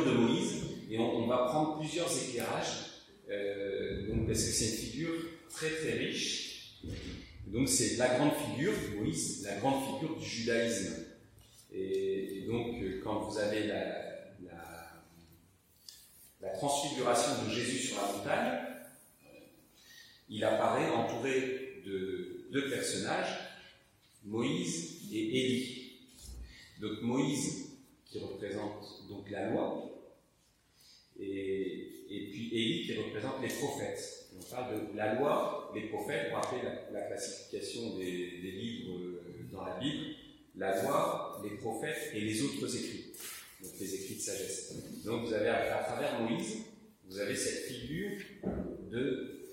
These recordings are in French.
de Moïse, et on, va prendre plusieurs éclairages, euh, donc, parce que c'est une figure très très riche. Donc c'est la grande figure, Moïse, la grande figure du judaïsme. Et, donc euh, quand vous avez la, la, la transfiguration de Jésus sur la montagne, il apparaît entouré de deux personnages, Moïse et Élie. Donc Moïse qui représente donc la loi, et, puis Élie qui représente les prophètes. On parle de la loi, les prophètes, pour rappeler la, la classification des, livres euh, dans la Bible, la loi, les prophètes et les autres écrits, donc les écrits de sagesse. Donc vous avez à, à travers Moïse, vous avez cette figure de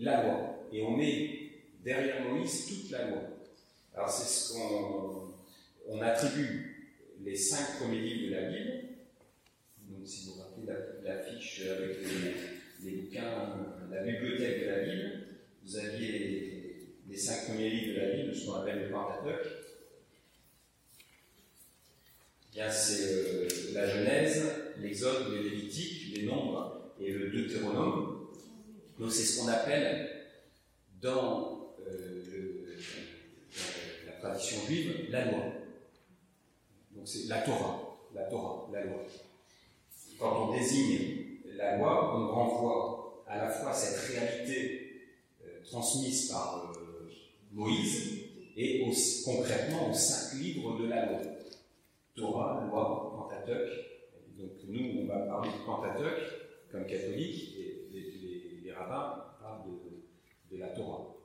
la loi. Et on met derrière Moïse toute la loi. Alors c'est ce qu'on on attribue les cinq premiers livres de la Bible. Donc si vous rappelez la, la fiche avec les, bouquins, la bibliothèque de la Bible, vous aviez les, cinq premiers livres de la Bible, ce qu'on appelle le Pentateuque. Bien, c'est euh, la Genèse, l'Exode, le Lévitique, les Nombres et le Deutéronome. Donc c'est ce qu'on appelle dans euh, la tradition juive la loi. Donc c'est la Torah, la Torah, la loi. Quand on désigne la loi, on renvoie à la fois cette réalité euh, transmise par euh, Moïse et concrètement aux cinq livres de la loi. Torah, loi, Pentateuque. Donc nous, on va parler du Pentateuque comme catholique et les, rabbins parlent de la Torah.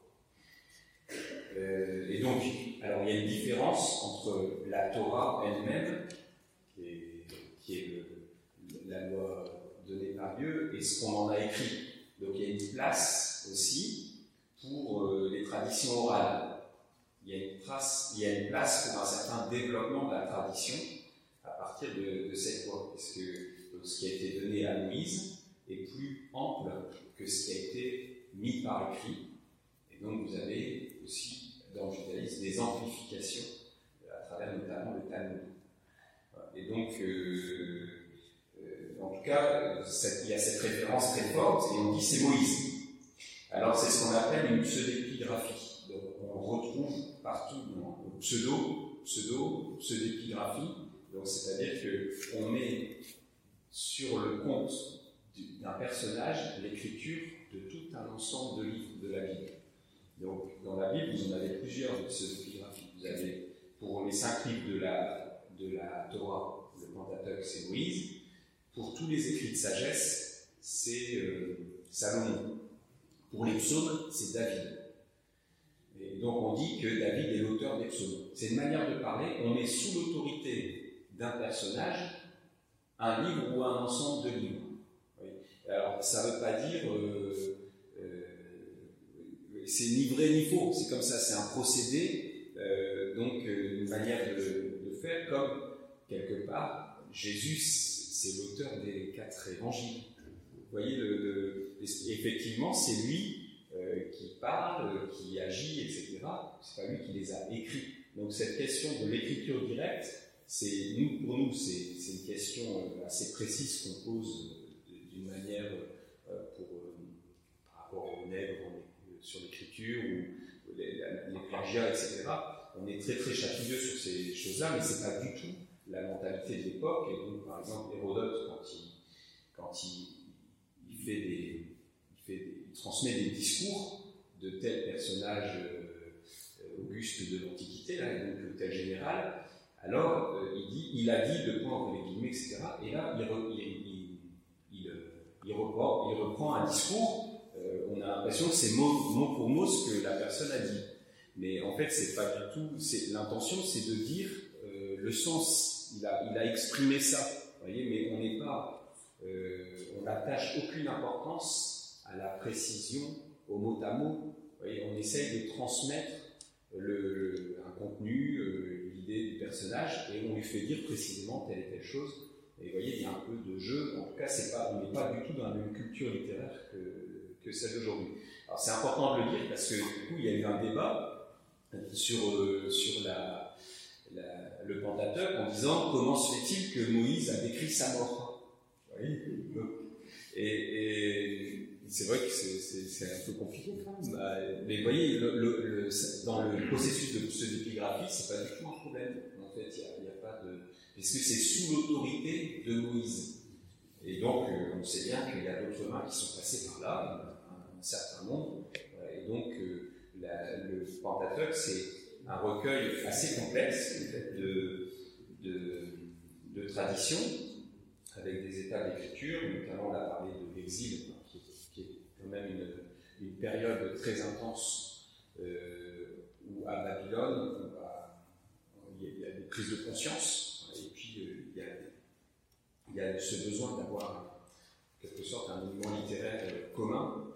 Euh, et donc, alors il y a une différence entre la Torah elle-même, qui est, la loi donnée par Dieu, et ce qu'on en a écrit. Donc il y a une place aussi pour euh, les traditions orales. Il y, a une trace, il y a une place pour un certain développement de la tradition à partir de, de cette loi. Parce que ce qui a été donné à Moïse est plus ample que ce qui a été mis par écrit. Et donc vous avez aussi dans le judaïsme des amplifications à travers notamment le Talmud. Et donc, euh, euh, en tout cas, il y a cette référence très forte et on dit c'est Moïse. Alors c'est ce qu'on appelle une pseudo-épigraphie. Donc on retrouve partout dans le pseudo, pseudo, pseudo-épigraphie. Donc c'est-à-dire qu'on met sur le compte d'un personnage l'écriture de tout un ensemble de livres de la Bible. Donc, dans la Bible, vous en avez plusieurs de pseudepigraphies. Vous avez, pour les cinq livres de la, de la Torah, le Pentateuque, c'est Moïse. Pour tous les écrits de sagesse, c'est euh, Salomon. Pour les psaumes, c'est David. Et donc, on dit que David est l'auteur des psaumes. C'est une manière de parler. On est sous l'autorité d'un personnage, un livre ou un ensemble de livres. Alors, ça ne veut pas dire. Euh, c'est ni vrai ni faux, c'est comme ça, c'est un procédé, euh, donc euh, une manière de, de, faire, comme quelque part, Jésus, c'est l'auteur des quatre évangiles. Vous voyez, effectivement, c'est lui euh, qui parle, qui agit, etc. C'est pas lui qui les a écrits. Donc cette question de l'écriture directe, c'est nous, pour nous, c'est une question assez précise qu'on pose d'une manière par rapport aux nègres, sur l'écriture ou les, plagiats, etc. On est très très chatouilleux sur ces choses-là, mais c'est pas du tout la mentalité de l'époque. Donc, par exemple, Hérodote, quand il, quand il, il fait des, il, fait il transmet des discours de tel personnage euh, auguste de l'Antiquité, là, et tel général, alors euh, il dit, il a dit, de point entre les guillemets, etc. Et là, il, il, il, reprend, il reprend un discours euh, on a l'impression que c'est mot, pour mot ce que la personne a dit. Mais en fait, c'est pas du tout. L'intention, c'est de dire euh, le sens. Il a, exprimé ça. Vous voyez, mais on n'est pas. Euh, on n'attache aucune importance à la précision, au mot à mot. Vous voyez, on essaye de transmettre le, un contenu, l'idée du personnage, et on lui fait dire précisément telle et telle chose. Et vous voyez, il y a un peu de jeu. En tout cas, c'est on n'est pas du tout dans la même culture littéraire que celle d'aujourd'hui. Alors c'est important de le dire parce que du coup il y a eu un débat sur, euh, sur la, le Pentateuque en disant comment se fait-il que Moïse a décrit sa mort Et, c'est vrai que c'est un peu compliqué. Bah, mais vous voyez, dans le processus de pseudo-épigraphie, c'est pas du tout un problème. En fait, il n'y a, pas de. Parce que c'est sous l'autorité de Moïse. Et donc, euh, on sait bien qu'il y a d'autres mains qui sont passées par là, certain nombre. Et donc, euh, le Pentateuque, c'est un recueil assez complexe de, de, traditions, avec des étapes d'écriture, notamment on a parlé de l'exil, qui, est quand même une, une période très intense euh, où à Babylone, il, y a, des prises de conscience, et puis euh, il, y a, il, y a, ce besoin d'avoir en quelque sorte un mouvement littéraire commun.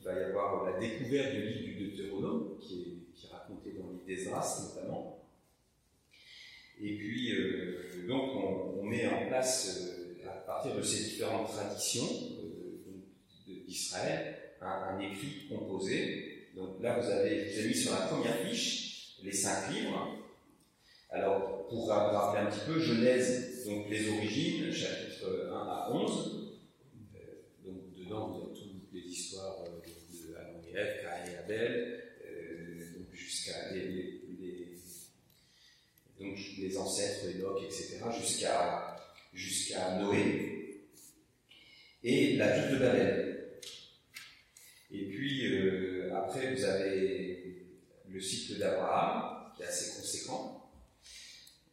Il va y avoir la découverte du livre du Deutéronome, qui est raconté dans l'idée d'Esdras notamment. Et puis, euh, donc, on, met en place, euh, à partir de ces différentes traditions euh, d'Israël, un, écrit composé. Donc là, vous avez, vous avez mis sur la première fiche les cinq livres. Alors, pour rappeler un petit peu, Genèse, donc les origines, chapitre 1 à 11. donc, dedans, vous avez toutes les histoires de Adam et Caïn et Abel, donc les ancêtres, etc., jusqu'à jusqu'à Noé, et la ville de Babel. Et puis euh, après, vous avez le cycle d'Abraham, qui est assez conséquent,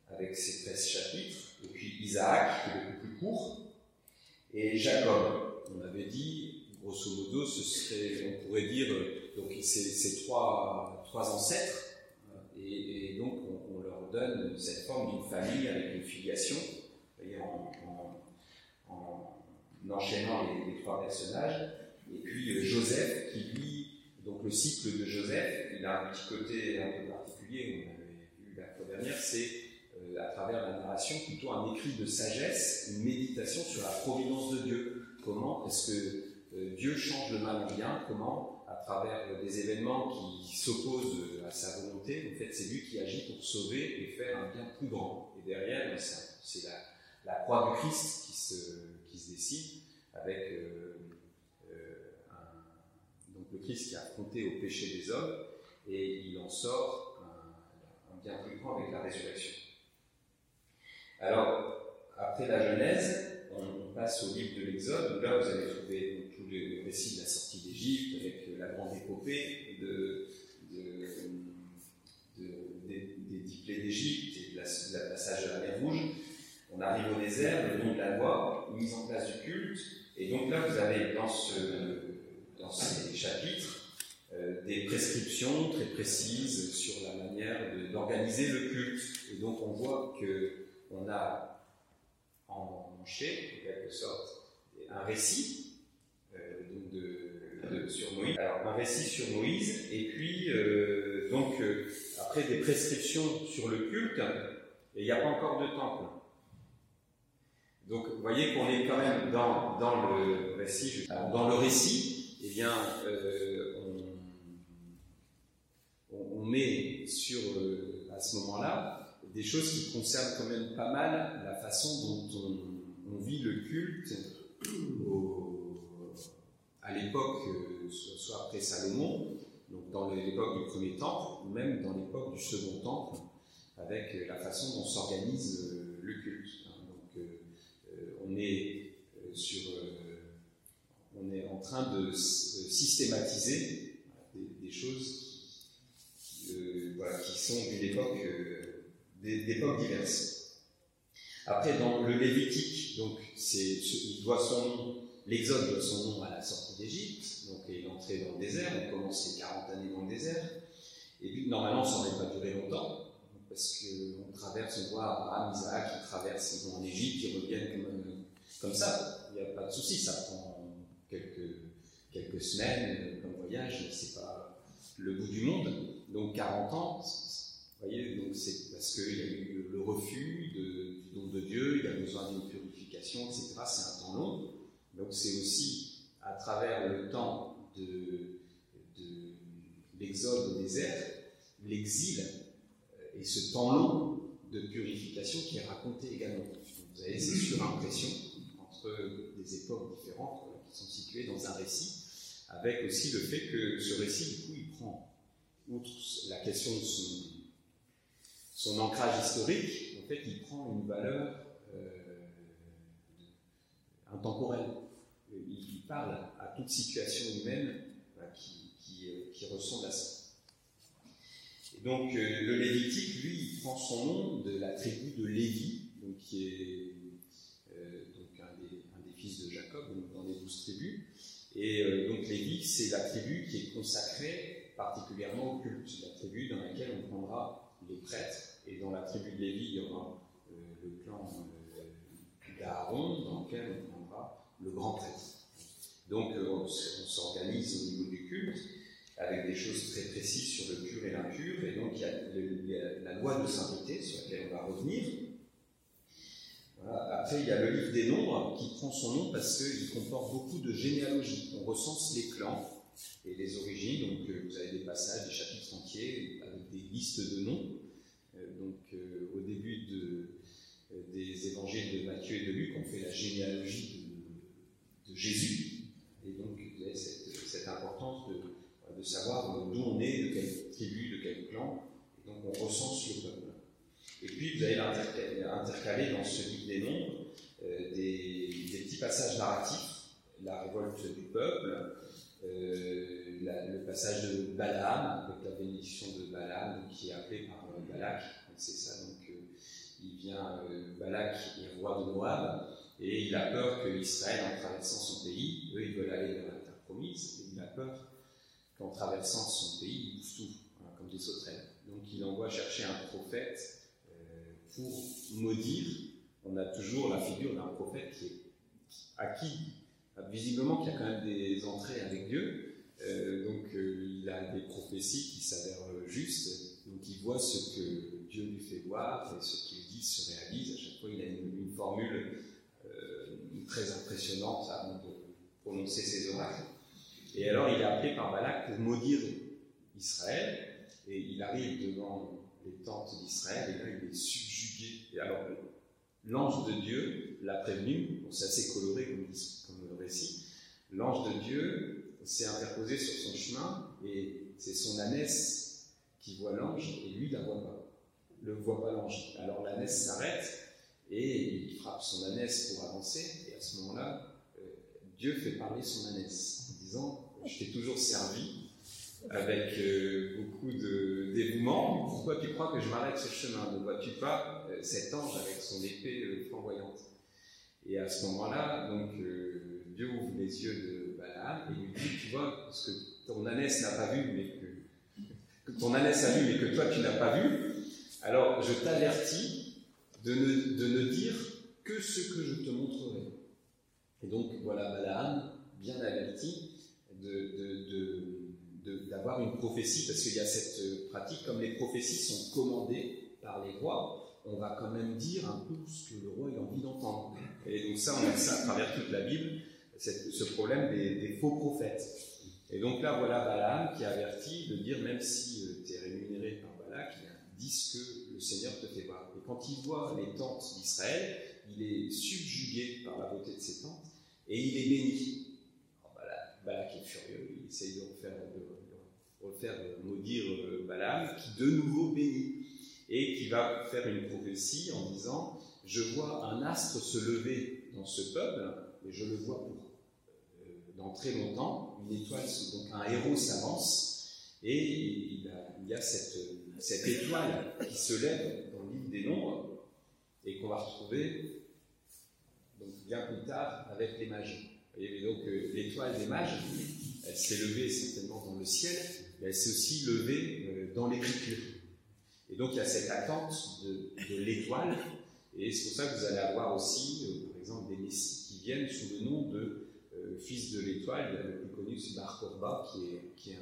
avec ses 13 chapitres, et puis Isaac, qui est beaucoup plus court, et Jacob. On avait dit, grosso modo, ce serait, on pourrait dire, donc ces trois, ancêtres, et, donc on, leur donne cette forme d'une famille avec une filiation, en, enchaînant les, trois personnages. Et puis euh, Joseph, qui lui, donc le cycle de Joseph, il a un petit côté un peu particulier, on avait vu la fois dernière, c'est euh, à travers la narration plutôt un écrit de sagesse, une méditation sur la providence de Dieu. Comment est-ce que euh, Dieu change le mal en bien Comment? À travers des événements qui s'opposent à sa volonté, en fait, c'est lui qui agit pour sauver et faire un bien plus grand. Et derrière, ben, c'est la, croix du Christ qui se, qui se décide avec euh, euh, donc le Christ qui a affronté au péché des hommes et il en sort un, un bien plus grand avec la résurrection. Alors, après la Genèse, on, passe au livre de l'Exode, où là vous allez trouver le récit de la sortie d'Égypte avec la grande épopée de, des dix plaies d'Égypte et de la, passage de la mer Rouge. On arrive au désert, le nom de la loi, mise en place du culte, et donc là vous avez dans, ce, dans ces chapitres euh, des prescriptions très précises sur la manière d'organiser le culte. Et donc on voit qu'on a en manché, en quelque sorte, un récit euh, de sur Moïse. Alors, un récit sur Moïse, et puis, euh, donc, euh, après des prescriptions sur le culte, et il n'y a pas encore de temple. Donc, vous voyez qu'on est quand même dans, dans le récit. Dans le récit, eh bien, on, on, met sur, à ce moment-là, des choses qui concernent quand même pas mal la façon dont on, on vit le culte euh, soit après Salomon, donc dans l'époque du premier temple, ou même dans l'époque du second temple, avec euh, la façon dont s'organise euh, le culte. Hein. Donc, on est sur, on est en train de systématiser des, choses qui, voilà, qui sont d'une époque, d'époques diverses. Après, dans le Lévitique, donc, c'est, il doit son nom L'Exode doit son nom à la sortie d'Égypte, donc l'entrée dans le désert, on commence les 40 années dans le désert, et puis normalement ça n'aurait pas duré longtemps, parce qu'on traverse, on voit Abraham, Isaac qui traversent, ils vont en Égypte, ils reviennent comme, comme ça, il n'y a pas de souci, ça prend quelques, quelques semaines comme voyage, c'est pas le bout du monde, donc 40 ans, vous voyez, donc c'est parce qu'il y a eu le refus de, du don de Dieu, il y a besoin d'une purification, etc. C'est un temps long. Donc c'est aussi à travers le temps de, l'exode au désert, l'exil et ce temps long de purification qui est raconté également. Vous avez ces surimpressions entre des époques différentes qui sont situées dans un récit, avec aussi le fait que ce récit, du coup, il prend, outre la question de son, son ancrage historique, en fait, il prend une valeur euh, intemporelle. Il, parle à toute situation humaine qui, qui, ressemble à ça. Donc, euh, le Lévitique, lui, il prend son nom de la tribu de Lévi, donc, qui est donc un, des, fils de Jacob, dans les douze tribus. Et donc, Lévi, c'est la tribu qui est consacrée particulièrement au culte, la tribu dans laquelle on prendra les prêtres et dans la tribu de Lévi, il y aura le clan d'Aaron, dans lequel on prendra le grand prêtre. Donc euh, on, s'organise au niveau du culte avec des choses très précises sur le pur et l'impur, et donc il y a, la loi de sainteté sur laquelle on va revenir. Après, il y a le livre des nombres qui prend son nom parce qu'il comporte beaucoup de généalogies. On recense les clans et les origines, donc vous avez des passages, des chapitres entiers avec des listes de noms donc euh, au début de, euh, des évangiles de Matthieu et de Luc, on fait la généalogie de, Jésus. Et donc vous avez cette, importance de, savoir d'où on est, de quelle tribu, de quel clan. Et donc on recense le peuple. Et puis vous allez intercaler dans ce livre des nombres euh, des, petits passages narratifs, la révolte du peuple, euh, le passage de Balaam, avec la bénédiction de Balaam, qui est appelé par Balak, c'est ça. Donc, euh, il vient, euh, Balak est roi de Moab, et il a peur que Israël, en traversant son pays, eux, ils veulent aller vers la terre promise, et il a peur qu'en traversant son pays, ils bouffent tout, comme des sauterelles. Donc, il envoie chercher un prophète euh, pour maudire. On a toujours la figure d'un prophète qui est, à qui, visiblement, qui a quand même des entrées avec Dieu. Euh, donc, euh, il a des prophéties qui s'avèrent justes. Donc, il voit ce que Dieu lui fait voir et ce qu'il dit se réalise. À chaque fois, il a une, formule très impressionnante avant de prononcer ses oracles. Et alors, il est appelé par Balak pour maudire Israël. Et il arrive devant les tentes d'Israël et là, il est subjugué. Et alors, l'ange de Dieu l'a prévenu, c'est assez coloré comme, le récit. L'ange de Dieu s'est interposé sur son chemin et c'est son ânesse qui voit l'ange et lui la voit pas le voit pas l'ange. Alors l'ânesse s'arrête et il frappe son ânesse pour avancer. À ce moment-là, euh, Dieu fait parler son ânesse en disant Je t'ai toujours servi avec euh, beaucoup de dévouement. Pourquoi tu crois que je m'arrête ce chemin? Ne vois-tu pas euh, cet ange avec son épée flamboyante? Et à ce moment-là, donc Dieu ouvre les yeux de Balaam et lui dit Tu vois, parce que ton ânesse n'a pas vu, mais que, ton ânesse a vu, mais que toi tu n'as pas vu, alors je t'avertis de ne, dire que ce que je te montrerai. Et donc voilà Balaam, bien averti, d'avoir une prophétie, parce qu'il y a cette pratique, comme les prophéties sont commandées par les rois, on va quand même dire un peu ce que le roi a envie d'entendre. Et donc ça, on a ça à travers toute la Bible, ce problème des, faux prophètes. Et donc là, voilà Balaam qui avertit de dire, même si euh, tu es rémunéré par Balak, dit ce que le Seigneur te fait voir. Et quand il voit les tentes d'Israël, il est subjugué par la beauté de ces tentes et il est béni. Alors Balak, est furieux, il essaye de refaire, de refaire maudire euh, Balaam, qui de nouveau bénit et qui va faire une prophétie en disant Je vois un astre se lever dans ce peuple, et je le vois pour euh, dans très longtemps. Une étoile, donc un héros s'avance, et il, il y a cette cette étoile qui se lève dans l'île des nombres et qu'on va retrouver donc, bien plus tard avec les mages. Et donc euh, l'étoile des mages, elle s'est levée certainement dans le ciel, mais elle s'est aussi levée euh, dans l'écriture. Et donc il y a cette attente de, l'étoile, et c'est pour ça que vous allez avoir aussi, euh, par exemple, des messies qui viennent sous le nom de fils de l'étoile. Le plus connu, c'est Bar Korba, qui est,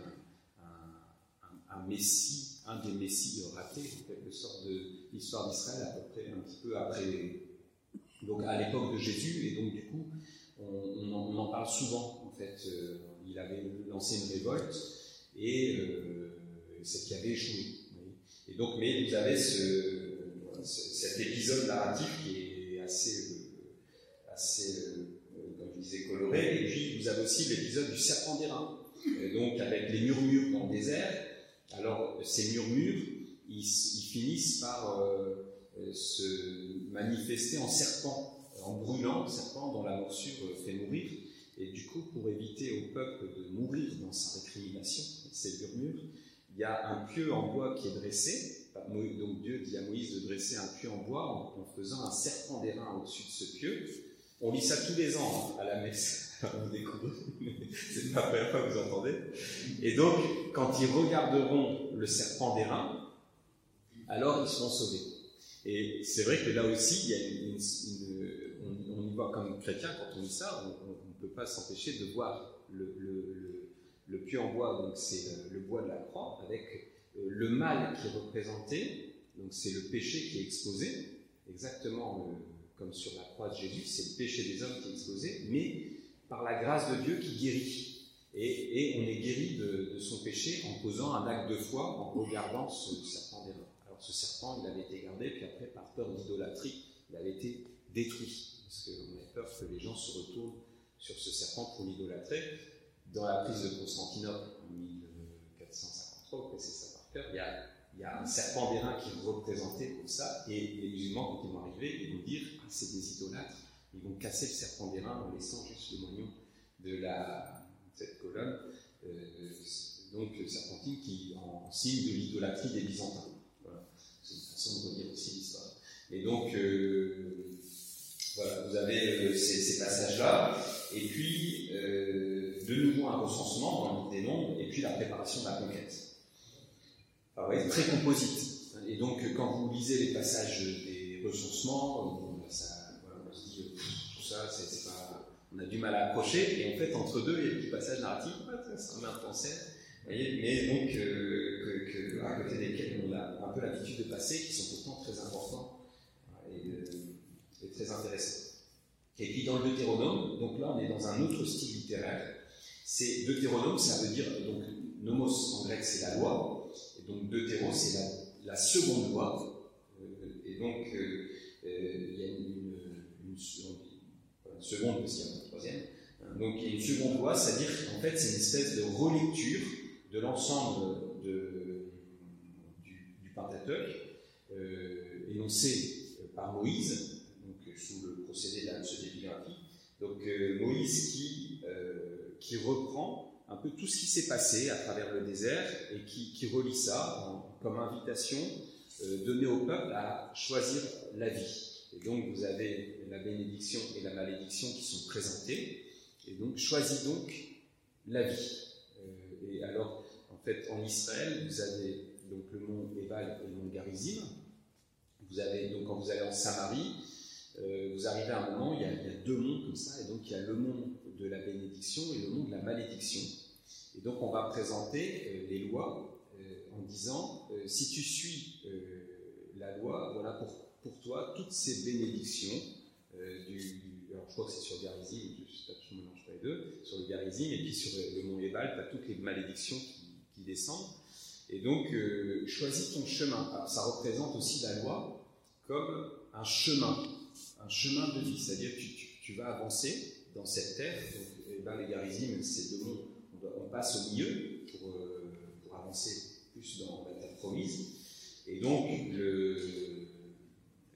un messie un des messies ratés, en quelque sorte, de l'histoire d'Israël, à peu près un petit peu après, donc à l'époque de Jésus, et donc du coup, on, en, parle souvent, en fait. Euh, il avait lancé une révolte, et euh, c'est qui avait échoué. Et donc, mais vous avez ce, cet épisode narratif qui est assez, assez comme je disais, coloré. Et puis, vous avez aussi l'épisode du serpent d'airain. Donc, avec les murmures dans le désert. Alors, ces murmures, ils finissent par se manifester en serpent, en brûlant, serpent dont la morsure fait mourir. Et du coup, pour éviter au peuple de mourir dans sa récrimination, ces murmures, il y a un pieu en bois qui est dressé. Donc Dieu dit à Moïse de dresser un pieu en bois en, faisant un serpent d'airain au-dessus de ce pieu. On lit ça tous les ans hein, à la messe. On découvre. C'est pas la première fois que vous entendez. Et donc, quand ils regarderont le serpent d'airain, alors ils seront sauvés. Et c'est vrai que là aussi, on, y voit comme chrétien, quand on lit ça, on ne peut pas s'empêcher de voir le, le en bois, donc c'est euh, le bois de la croix, avec euh, le mal qui est représenté, donc c'est le péché qui est exposé, exactement euh, comme sur la croix de Jésus, c'est le péché des hommes qui est exposé, mais par la grâce de Dieu qui guérit. Et, on est guéri de, son péché en posant un acte de foi, en regardant ce serpent d'airain. Ce serpent, il avait été gardé, puis après, par peur d'idolâtrie, il avait été détruit, parce qu'on avait peur que les gens se retournent sur ce serpent pour l'idolâtrer. Dans la prise de Constantinople en 1453, c'est ça par cœur, il y a, il y a un serpent d'airain qui est représenté pour ça, et les musulmans, quand ils vont arriver, ils vont dire ah, c'est des idolâtres, ils vont casser le serpent d'airain en laissant juste le moignon de la, cette colonne, euh, donc serpentine, qui en, signe de l'idolâtrie des Byzantins. Façon de relire aussi l'histoire. Et donc, euh, voilà, vous avez euh, ces, passages-là, et puis. Euh, de nouveau un recensement dans des nombres, et puis la préparation de la conquête. Alors, ah très composite. Et donc, quand vous lisez les passages des recensements, on se dit, tout ça, c'est pas, on a du mal à accrocher, et en fait, entre deux, il y a des petits passages narratifs, ça met un voyez, mais donc, euh, à côté desquels on a un peu l'habitude de passer, qui sont pourtant très importants et, euh, et très intéressants. Et puis dans le Deutéronome, donc là on est dans un autre style littéraire, c'est Deutéronome, ça veut dire, donc nomos en grec c'est la loi, et donc Deutéro c'est la, seconde loi, euh, et donc euh, euh, il y a une, seconde parce qu'il y une troisième, donc il y a une seconde loi, c'est-à-dire qu'en fait c'est une espèce de relecture de l'ensemble du, du Pentateuque, énoncé par Moïse, donc sous le procédé de la pseudépigraphie. Donc Moïse qui qui reprend un peu tout ce qui s'est passé à travers le désert et qui, relie ça comme invitation euh, donnée au peuple à choisir la vie. Et donc vous avez la bénédiction et la malédiction qui sont présentées. Et donc choisis donc la vie. Euh, et alors, fait, en Israël, vous avez donc le mont Ebal et le mont Garizim. Donc quand vous allez en Samarie, euh, vous arrivez à un moment, il y, a, il y, a, deux monts comme ça, et donc il y a le mont de la bénédiction et le nom de la malédiction. Et donc on va présenter euh, les lois euh, en disant, si tu suis la loi, voilà pour, toi toutes ces bénédictions alors je crois que c'est sur Garizim, je je mélange pas les deux, sur le Garizim, et puis sur le mont Ebal, tu as toutes les malédictions descendent. Et donc, choisis ton chemin. ça représente aussi la loi comme un chemin, un chemin de vie, c'est-à-dire que tu, vas avancer dans cette terre. Donc, eh ben, les Garizim, c'est de on, passe au milieu pour, euh, pour, avancer plus dans la terre promise. Et donc,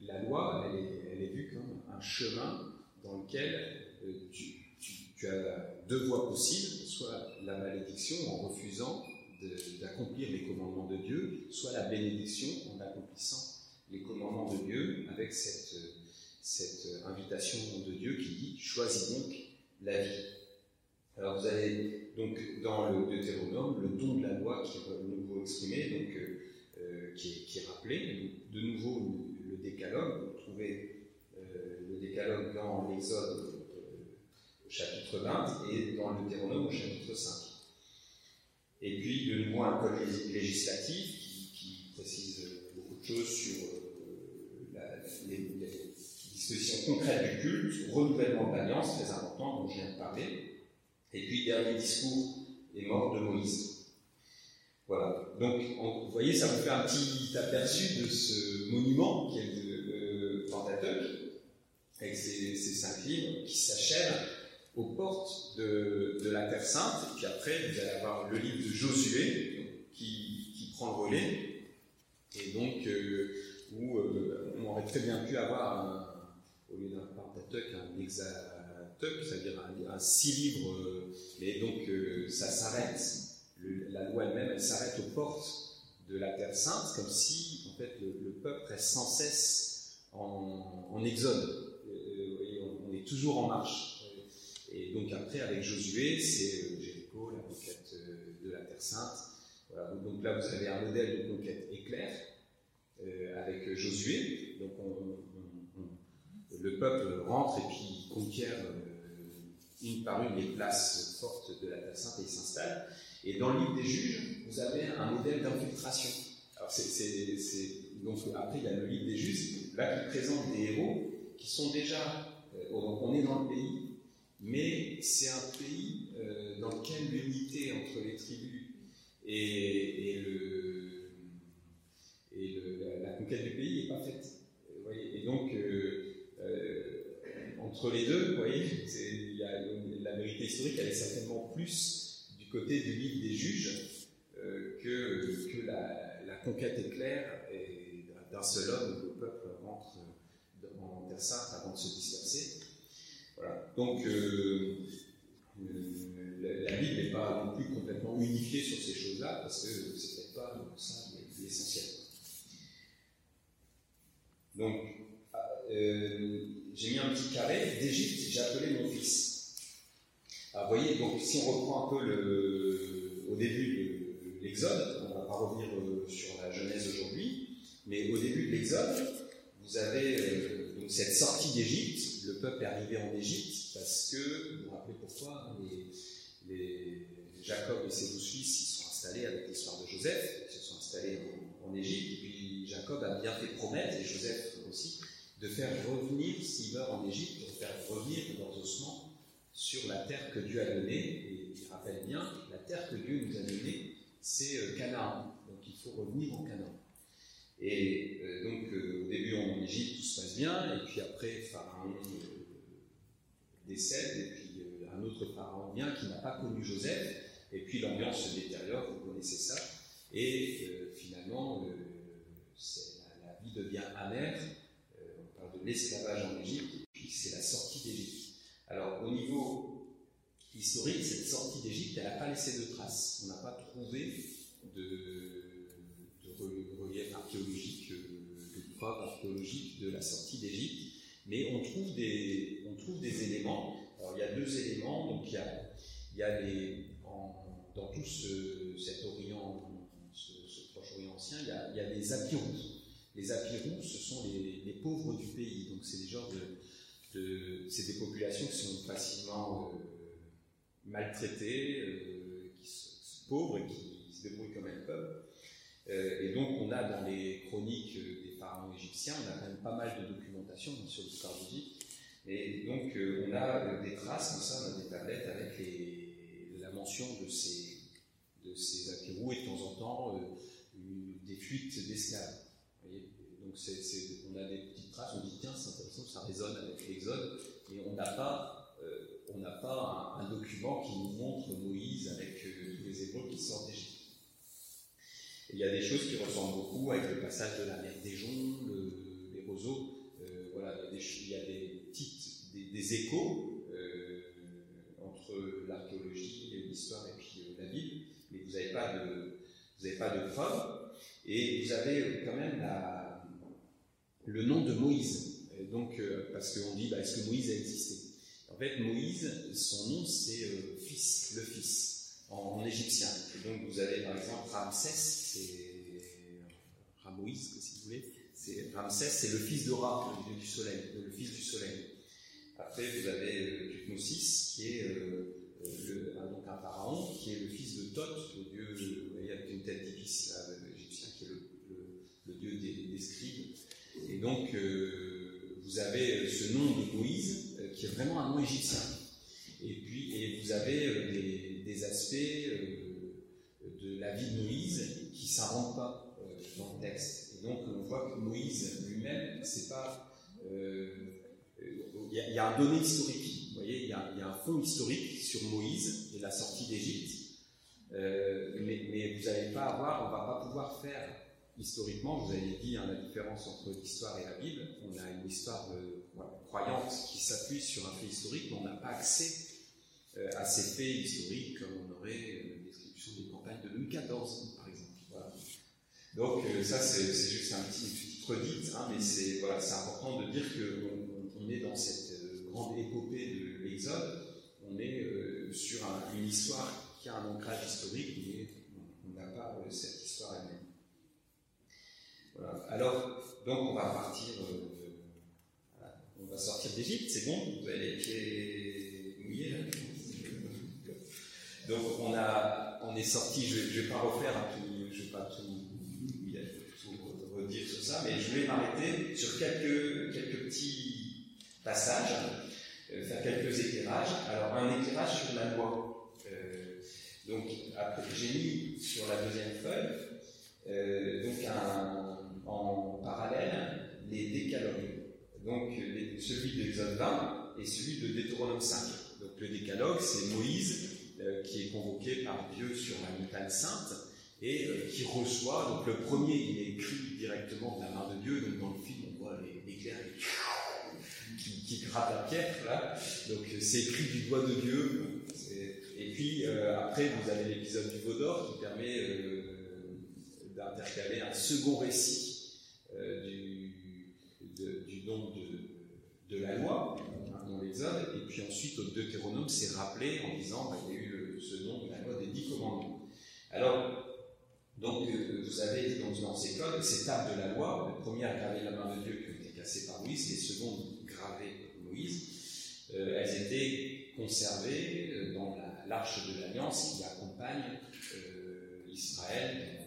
la loi, elle est, vue comme un chemin dans lequel euh, tu, as deux voies possibles, soit la malédiction en refusant d'accomplir les commandements de Dieu, soit la bénédiction en accomplissant les commandements de Dieu avec cette cette invitation de Dieu qui dit choisis donc la vie. Alors vous avez donc dans le Deutéronome le don de la loi qui est de nouveau exprimé, donc, euh, euh, qui, est, rappelé. de nouveau le, décalogue, vous trouvez euh, le décalogue dans l'Exode au chapitre 20 et dans le Deutéronome au chapitre 5. Et puis de nouveau un code législatif qui, précise beaucoup de choses sur disposition concrète du culte, renouvellement de l'alliance, très important, dont je viens de parler, et puis dernier discours et mort de Moïse. Voilà. Donc, vous voyez, ça vous fait un petit aperçu de ce monument qui est le, Pentateuque, avec ses, cinq livres qui s'achèvent aux portes de, la Terre Sainte. Et puis après, vous allez avoir le livre de Josué qui, prend le relais. Et donc, euh, où euh, on aurait très bien pu avoir, au lieu d'un Pentateuque, un hexateuque, c'est-à-dire un, six livres, euh, mais donc ça s'arrête la loi elle-même, elle s'arrête aux portes de la Terre Sainte, comme si en fait, le, peuple reste sans cesse en, exode. Euh, on, est toujours en marche. Et donc après, avec Josué, c'est euh, Jéricho, la conquête euh, de la Terre Sainte. Donc là, vous avez un modèle de conquête éclair avec Josué. Donc le peuple rentre et puis conquiert une par une les places fortes de la Terre Sainte et il s'installe. Et dans le livre des juges, vous avez un modèle d'infiltration. Alors, c'est, donc après, il y a le livre des juges, là, qui présente des héros qui sont déjà. Euh, on est dans le pays, mais c'est un pays euh, dans lequel l'unité entre les tribus et, la, conquête du pays n'est pas faite. et donc, euh, entre les deux, vous voyez, la vérité historique, elle est certainement plus côté du livre des juges euh, que, la, conquête éclair et d'un seul homme le peuple rentre en Terre Sainte avant de se disperser. Voilà. Donc euh, euh, la, Bible n'est pas non plus complètement unifiée sur ces choses-là parce que c'est peut-être pas ça l'essentiel. Donc j'ai mis un petit carré d'Égypte, j'ai appelé mon fils. Alors, vous voyez, donc si on reprend un peu le, au début de l'Exode, on ne va pas revenir euh, sur la Genèse aujourd'hui, mais au début de l'Exode, vous avez euh, donc cette sortie d'Égypte. Le peuple est arrivé en Égypte parce que, vous vous rappelez pourquoi, les, Jacob et ses douze fils ils sont installés avec l'histoire de Joseph, ils se sont installés en, Égypte, et puis Jacob a bien fait promettre, et Joseph aussi, de faire revenir, s'il meurt en Égypte, de faire revenir leurs ossements sur la terre que Dieu a donnée. Et il rappelle bien, la terre que Dieu nous a donnée, c'est euh, Canaan. Donc il faut revenir en Canaan. Et euh, donc euh, au début en Égypte, tout se passe bien, et puis après Pharaon décède, et puis un autre Pharaon vient qui n'a pas connu Joseph, et puis l'ambiance se détériore, vous connaissez ça, et finalement la, la, vie devient amère, on parle de l'esclavage en Égypte, et puis c'est la sortie d'Égypte. Alors, au niveau historique, cette sortie d'Égypte, elle n'a pas laissé de traces. On n'a pas trouvé de relief archéologique, euh, de la sortie d'Égypte, mais on trouve, des, on trouve des éléments. Alors, il y a deux éléments. Donc, il y a, il y a les, dans tout ce, cet Orient, ce, Proche-Orient ancien, il y, a, il y, a, des apirous. Les apirous, ce sont les, les pauvres du pays. Donc, c'est des genres de c'est des populations qui sont facilement euh, maltraitées, euh, qui sont pauvres et qui se débrouillent comme elles peuvent. Euh, et donc, on a dans les chroniques des pharaons égyptiens, on a quand même pas mal de documentation sur l'histoire d'Égypte. Et donc, on a des traces comme ça, on a des tablettes avec la mention de ces, de ces et de temps en temps des fuites d'esclaves. Donc, on a des petites traces, on dit tiens, c'est intéressant, ça résonne avec l'Exode, et on n'a pas, euh, on pas un, document qui nous montre Moïse avec euh, les Hébreux qui sortent d'Égypte. Il y a des choses qui ressemblent beaucoup avec le passage de la mer des joncs, les roseaux. Euh, voilà, il y a des, échos entre l'archéologie l'histoire et puis la Bible, mais vous n'avez pas de, vous n'avez pas de preuves. Et vous avez quand même le nom de Moïse. donc, euh, parce qu'on dit, bah, est-ce que Moïse a existé? En fait, Moïse, son nom, c'est euh, fils, le fils, en, égyptien. Et donc, vous avez par exemple Ramsès, c'est Ramoïse, si vous voulez. Ramsès, c'est le fils de Ra, le dieu du soleil, le fils du soleil. Après, vous avez euh, Tutmosis, qui est le, un, donc un pharaon, qui est le fils de Thoth, le dieu, vous voyez, avec une tête d'épice, égyptien, qui est le, dieu des, des scribes. Et donc, euh, vous avez ce nom de Moïse, euh, qui est vraiment un nom égyptien. Et puis, et vous avez euh, des, aspects de la vie de Moïse ne s'invente pas dans le texte. Et donc on voit que Moïse lui-même, c'est pas. Il y, a un donné historique. Vous voyez, il y, a, un fond historique sur Moïse et la sortie d'Égypte. mais, vous n'allez pas avoir, on va pas pouvoir faire historiquement, vous avez dit hein, la différence entre l'histoire et la Bible. On a une histoire croyante qui s'appuie sur un fait historique, mais on n'a pas accès euh, à ces faits historiques comme on aurait euh, une description des campagnes de 2014, par exemple. Donc euh, ça, c'est juste un petit, petite redite, hein, mais c'est important de dire qu'on on est dans cette grande épopée de l'Exode, on est sur une histoire qui a un ancrage historique, mais on n'a pas cette histoire elle-même. Alors, donc on va partir, on va sortir d'Égypte, c'est bon, vous avez les pieds mouillés là donc on, est sorti, je ne vais pas refaire, je ne vais pas tout, redire sur ça, mais je vais m'arrêter sur quelques, petits passages, euh, faire quelques éclairages. Alors un éclairage sur la loi. Euh, donc j'ai mis sur la deuxième feuille euh, donc en parallèle les décalogues. Donc celui de l'Exode 20 et celui de Deutéronome 5. Donc le décalogue, c'est Moïse qui est convoqué par Dieu sur la montagne sainte et euh, qui reçoit. Donc le premier, il est écrit directement de la main de Dieu. Donc dans le film, on voit l'éclair qui, qui gratte la pierre. Là. Donc c'est écrit du doigt de Dieu. Et puis après, vous avez l'épisode du Vaudor qui permet d'intercaler un second récit euh, du, du, don de, de, la loi hein, dans l'Exode, et puis ensuite au Deutéronome c'est rappelé en disant bah, il y a ce don de la loi des dix commandements. Alors, donc euh, vous avez donc, dans ces codes ces tables de la loi, le premier à graver la main de Dieu qui ont été cassées par Moïse, les secondes gravées par Moïse, euh, elles étaient conservées dans l'arche de l'Alliance qui accompagne Israël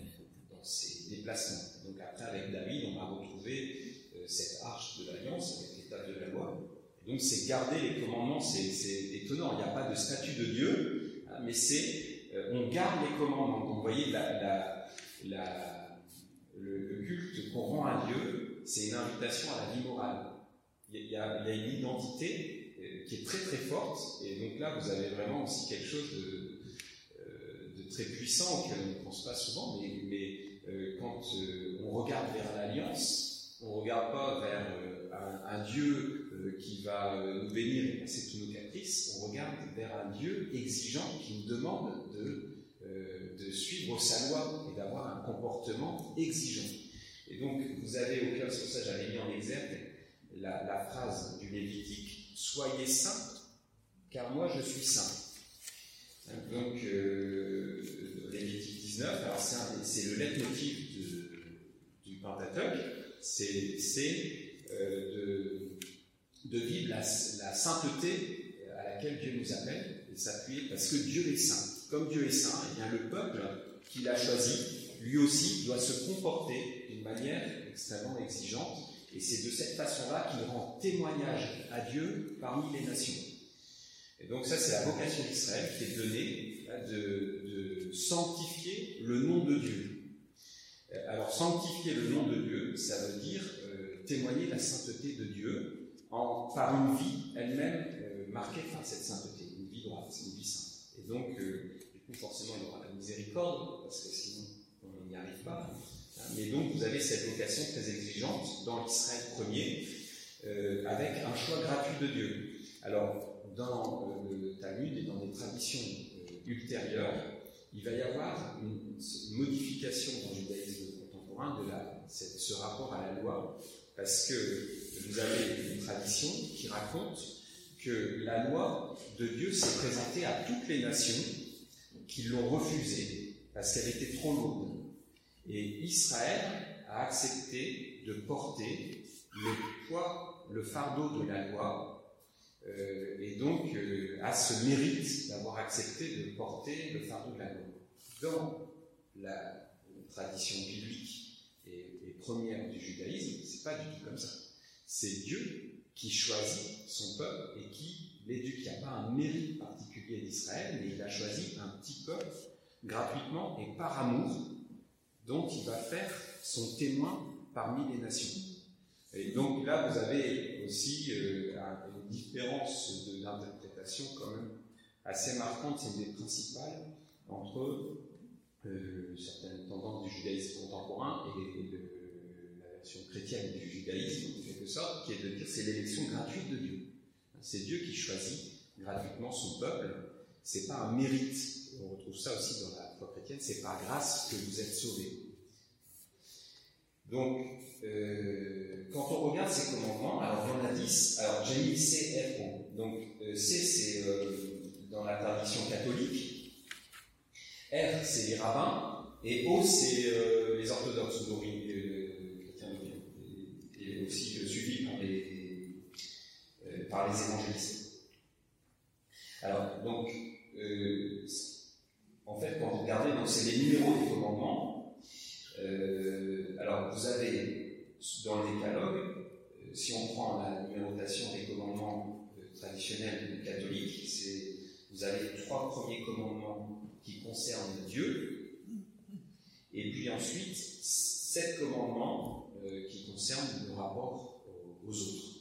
ses déplacements. Donc après, avec David, on a retrouvé euh, cette arche de l'alliance avec l'état de la loi. donc c'est garder les commandements, c'est étonnant, il n'y a pas de statut de Dieu, mais c'est euh, on garde les commandements. Donc vous voyez, le, culte qu'on rend à Dieu, c'est une invitation à la vie morale. Il y a, une identité euh, qui est très très forte, et donc là vous avez vraiment aussi quelque chose de, de très puissant auquel on ne pense pas souvent, mais, euh, quand euh, on regarde vers l'alliance, on ne regarde pas vers euh, un, Dieu qui va nous bénir et passer tous nos caprices, on regarde vers un Dieu exigeant qui nous demande de, suivre sa loi et d'avoir un comportement exigeant. Et donc, vous avez au cœur, pour ça j'avais mis en exergue la, phrase du Lévitique Soyez saints, car moi je suis saint. Donc, Lévitique 19, alors c'est le leitmotiv du Pentateuque, c'est euh, de, vivre la, sainteté à laquelle Dieu nous appelle et s'appuyer parce que Dieu est saint. Comme Dieu est saint, eh bien le peuple qu'il a choisi, lui aussi, doit se comporter d'une manière extrêmement exigeante. Et c'est de cette façon-là qu'il rend témoignage à Dieu parmi les nations. Et donc ça, c'est la vocation d'Israël qui est donnée de, sanctifier le nom de Dieu. Euh, alors sanctifier le nom de Dieu, ça veut dire euh, témoigner la sainteté de Dieu en, par une vie elle-même euh, marquée par cette sainteté, une vie droite, une vie sainte. Et donc, du coup, forcément, il y aura la miséricorde, parce que sinon, on n'y arrive pas. Mais donc, vous avez cette vocation très exigeante dans l'Israël premier, avec un choix gratuit de Dieu. Alors, dans le Talmud et dans des traditions euh, ultérieures, il va y avoir une, modification dans le judaïsme contemporain de ce rapport à la loi, parce que vous avez une tradition qui raconte que la loi de Dieu s'est présentée à toutes les nations qui l'ont refusée parce qu'elle était trop lourde. Et Israël a accepté de porter le poids, le fardeau de la loi euh, et donc euh, a ce mérite d'avoir accepté de porter le fardeau de la loi. Dans la tradition biblique et, première du judaïsme, c'est pas du tout comme ça. C'est Dieu qui choisit son peuple et qui l'éduque. Il n'y a pas un mérite particulier d'Israël, mais il a choisi un petit peuple gratuitement et par amour dont il va faire son témoin parmi les nations. Et donc là, vous avez aussi euh, différence d'interprétation quand même assez marquante, c'est une des principales, entre euh, certaines tendances du judaïsme contemporain et la version chrétienne du judaïsme, en quelque sorte, qui est de dire c'est l'élection gratuite de Dieu. C'est Dieu qui choisit gratuitement son peuple. C'est pas un mérite. On retrouve ça aussi dans la foi chrétienne. C'est par grâce que vous êtes sauvés. Donc, euh, quand on regarde ces commandements, alors il y en a 10. Alors j'ai mis C, F, O. Donc euh, C, c'est euh, dans la tradition catholique. R, c'est les rabbins. Et O, c'est les orthodoxes et, et aussi suivis par les, par les évangélistes. Alors, donc, en fait, quand vous regardez, c'est les numéros des commandements. Alors, vous avez dans le décalogue, euh, si on prend la numérotation des commandements euh, traditionnels catholiques, vous avez trois premiers commandements qui concernent Dieu, et puis ensuite sept commandements euh, qui concernent le rapport aux autres.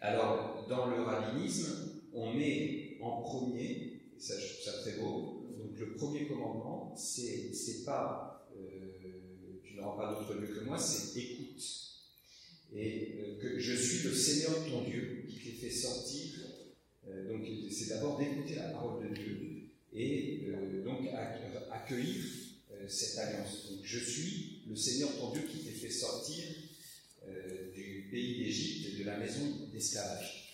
Alors, dans le rabbinisme, on met en premier, et ça je trouve ça très beau, donc le premier commandement, c'est pas pas d'autre lieu que moi, c'est écoute. Et euh, que je suis le Seigneur ton Dieu qui t'ai fait sortir. Euh, donc c'est d'abord d'écouter la parole de Dieu et euh, donc accueillir cette alliance. Donc je suis le Seigneur ton Dieu qui t'ai fait sortir du pays d'Égypte, de la maison d'esclavage.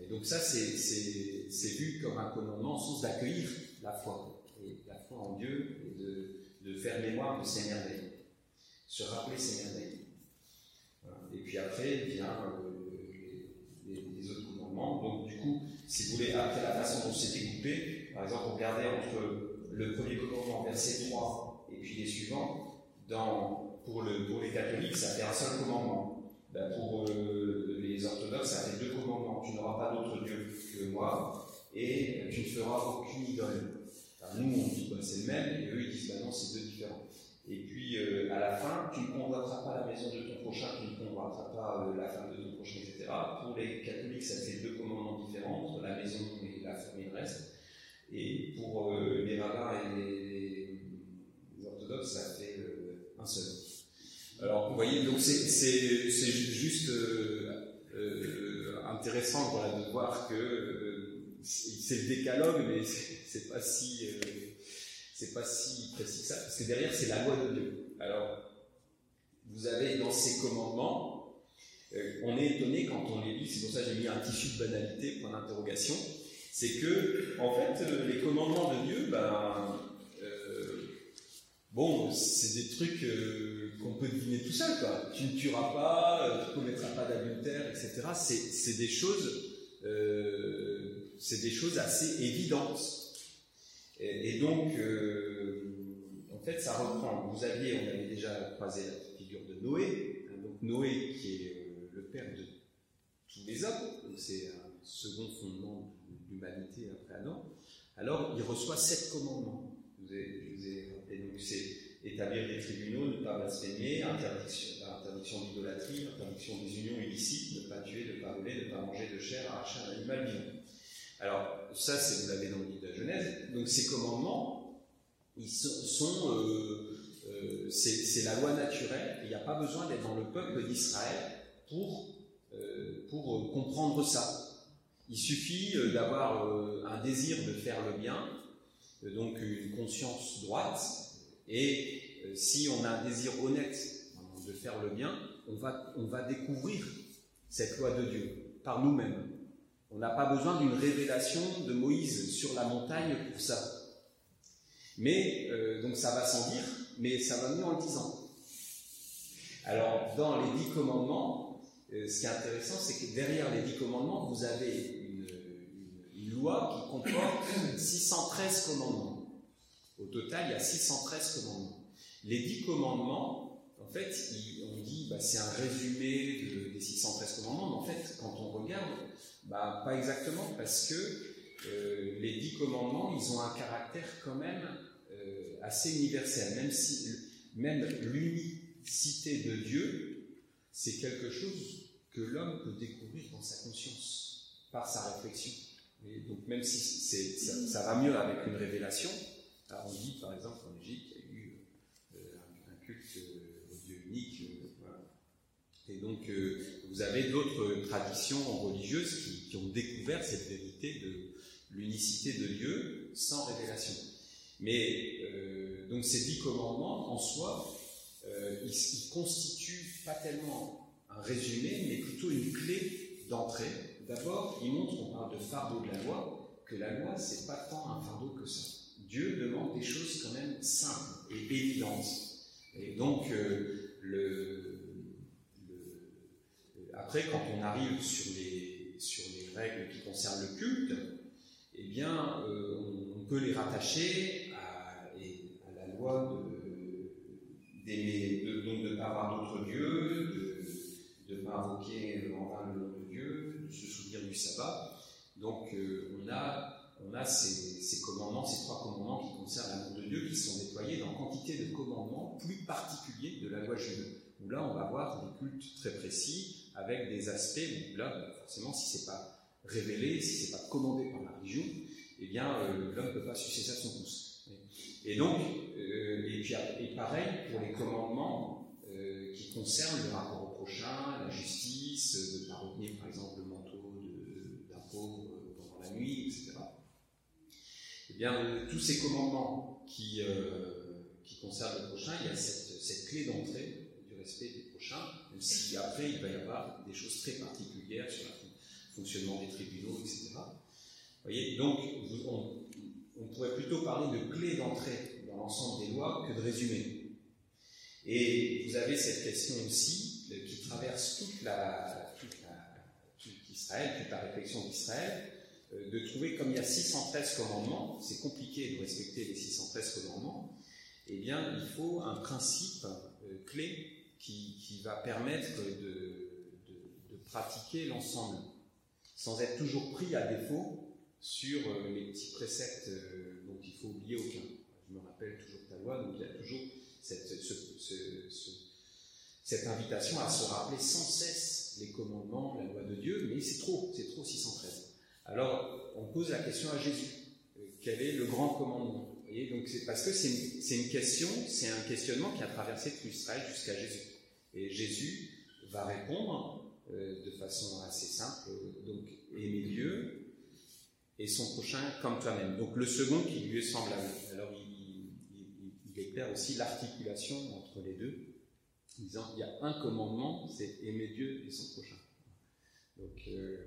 Et donc ça, c'est vu comme un commandement en sens d'accueillir la foi, en Dieu, et de, faire mémoire de ces merveilles se rappeler ces merveilles. Et puis après vient euh, les, autres commandements. Donc du coup, si vous voulez, après la façon dont c'est découpé, par exemple, regardez entre le premier commandement, verset 3, et puis les suivants, pour les catholiques, ça fait un seul commandement. Ben, pour euh, les orthodoxes, ça fait deux commandements. Tu n'auras pas d'autre Dieu que moi, et tu ne feras aucune idole. Nous, on dit que c'est le même, et eux, ils disent bah non, c'est deux différents. Et puis euh, à la fin, tu ne convoiteras pas la maison de ton prochain, tu ne convoiteras pas euh, la femme de ton prochain, etc. Pour les catholiques, ça fait deux commandements différents entre la maison et la femme et le reste. Et pour euh, les rabbins et les, orthodoxes, ça fait un seul. Alors vous voyez, donc c'est juste intéressant de voir que c'est le décalogue, mais c'est pas si c'est pas si précis que ça, parce que derrière, c'est la loi de Dieu. Alors, vous avez dans ces commandements, euh, on est étonné quand on les lit, c'est pour ça que j'ai mis un tissu de banalité, point d'interrogation, c'est que, en fait, euh, les commandements de Dieu, ben, euh, bon, c'est des trucs qu'on peut deviner tout seul, quoi. Tu ne tueras pas, tu ne commettras pas d'adultère, etc. C'est des choses, c'est des choses assez évidentes. Et, donc, euh, en fait, ça reprend. Vous aviez, on avait déjà croisé la figure de Noé. Hein, donc Noé, qui est euh, le père de tous les hommes, c'est un second fondement de l'humanité après Adam. Alors, il reçoit sept commandements. Vous vous avez rappelé, donc c'est établir des tribunaux, ne pas blasphémer, interdiction, interdiction d'idolâtrie, interdiction des unions illicites, ne pas tuer, ne pas voler, ne pas manger de chair, arracher un animal vivant. Alors, ça, c'est, vous l'avez dans le livre de Genèse. Donc, ces commandements, ils sont, euh, euh, c'est, la loi naturelle. Il n'y a pas besoin d'être dans le peuple d'Israël pour, euh, pour comprendre ça. Il suffit d'avoir un désir de faire le bien, donc une conscience droite, et si on a un désir honnête de faire le bien, on va, on va découvrir cette loi de Dieu par nous-mêmes. On n'a pas besoin d'une révélation de Moïse sur la montagne pour ça. Mais, euh, donc ça va sans dire, mais ça va mieux en le disant. Alors, dans les dix commandements, euh, ce qui est intéressant, c'est que derrière les dix commandements, vous avez une, loi qui comporte 613 commandements. Au total, il y a 613 commandements. Les dix commandements, en fait, on dit, bah, c'est un résumé des 613 commandements, mais en fait, quand on regarde, bah, Pas exactement, parce que euh, les dix commandements, ils ont un caractère quand même euh, assez universelle, même l'unicité de Dieu, c'est quelque chose que l'homme peut découvrir dans sa conscience, par sa réflexion. Donc même si ça, va mieux avec une révélation, on dit par exemple en Égypte, il y a eu euh, un, culte euh, au Dieu unique. Euh, donc vous avez d'autres traditions religieuses qui, ont découvert cette vérité de l'unicité de Dieu sans révélation. Mais donc ces dix commandements en soi, ils, ils constituent pas tellement un résumé, mais plutôt une clé d'entrée. D'abord, ils montrent, on parle de fardeau de la loi, que la loi, c'est pas tant un fardeau que ça. Dieu demande des choses quand même simples et évidentes. Et donc, euh, le, après, quand on arrive sur les, sur les règles qui concernent le culte, eh bien, euh, on, peut les rattacher à, la loi de, ne pas avoir d'autres dieux, de ne pas invoquer en vain le nom de Dieu, de se souvenir du sabbat. Donc, euh, on a on a ces, ces, commandements, ces trois commandements qui concernent l'amour de Dieu, qui sont déployés dans quantité de commandements plus particuliers de la loi juive. Là, on va voir des cultes très précis, avec des aspects là, forcément, si c'est pas révélé, si c'est pas commandé par la religion, eh bien, euh, l'homme ne peut pas sucer ça de son pouce. Et donc, euh, et, puis, et pareil pour les commandements euh, qui concernent le rapport au prochain, la justice, de ne pas retenir, par exemple, le manteau d'un pauvre pendant la nuit, etc eh bien, tous ces commandements qui, euh, qui concernent le prochain, il y a cette, cette clé d'entrée respect du prochain, même si après il va y avoir des choses très particulières sur le fonctionnement des tribunaux, etc. Vous voyez, donc on, pourrait plutôt parler de clé d'entrée dans l'ensemble des lois que de résumé. Et vous avez cette question aussi euh, qui traverse toute la, toute la réflexion d'Israël, euh, de trouver, comme il y a 613 commandements, c'est compliqué de respecter les 613 commandements, eh bien, il faut un principe euh, clé qui, va permettre de, pratiquer l'ensemble, sans être toujours pris à défaut sur euh, les petits préceptes dont il faut oublier aucun. Je me rappelle toujours ta loi, donc il y a toujours cette, ce, ce, ce, cette invitation à se rappeler sans cesse les commandements, la loi de Dieu, mais c'est trop, c'est trop 613. Alors, on pose la question à Jésus. Euh, quel est le grand commandement? Donc c'est parce que c'est une, une, question, c'est un questionnement qui a traversé tout Israël jusqu'à Jésus. Et Jésus va répondre euh, de façon assez simple, donc aimer Dieu et son prochain comme toi-même. Donc le second qui lui est semblable. Alors il, il, aussi l'articulation entre les deux, en disant il y a un commandement, c'est aimer Dieu et son prochain. Donc euh,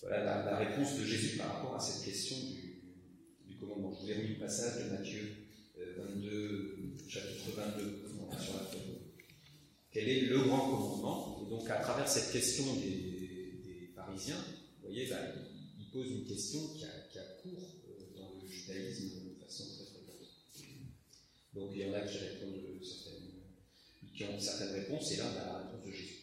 voilà la, réponse de Jésus par rapport à cette question du, commandement. Je vous ai mis le passage de Matthieu 22, euh, chapitre 22, sur la. Quel est le grand commandement Et donc, à travers cette question des, des pharisiens, vous voyez, bah, il, il, pose une question qui a, cours euh, dans le judaïsme de façon très fréquente. Donc, il y en a qui répondent certaines, qui ont certaines réponses, et là, on a la réponse de Jésus.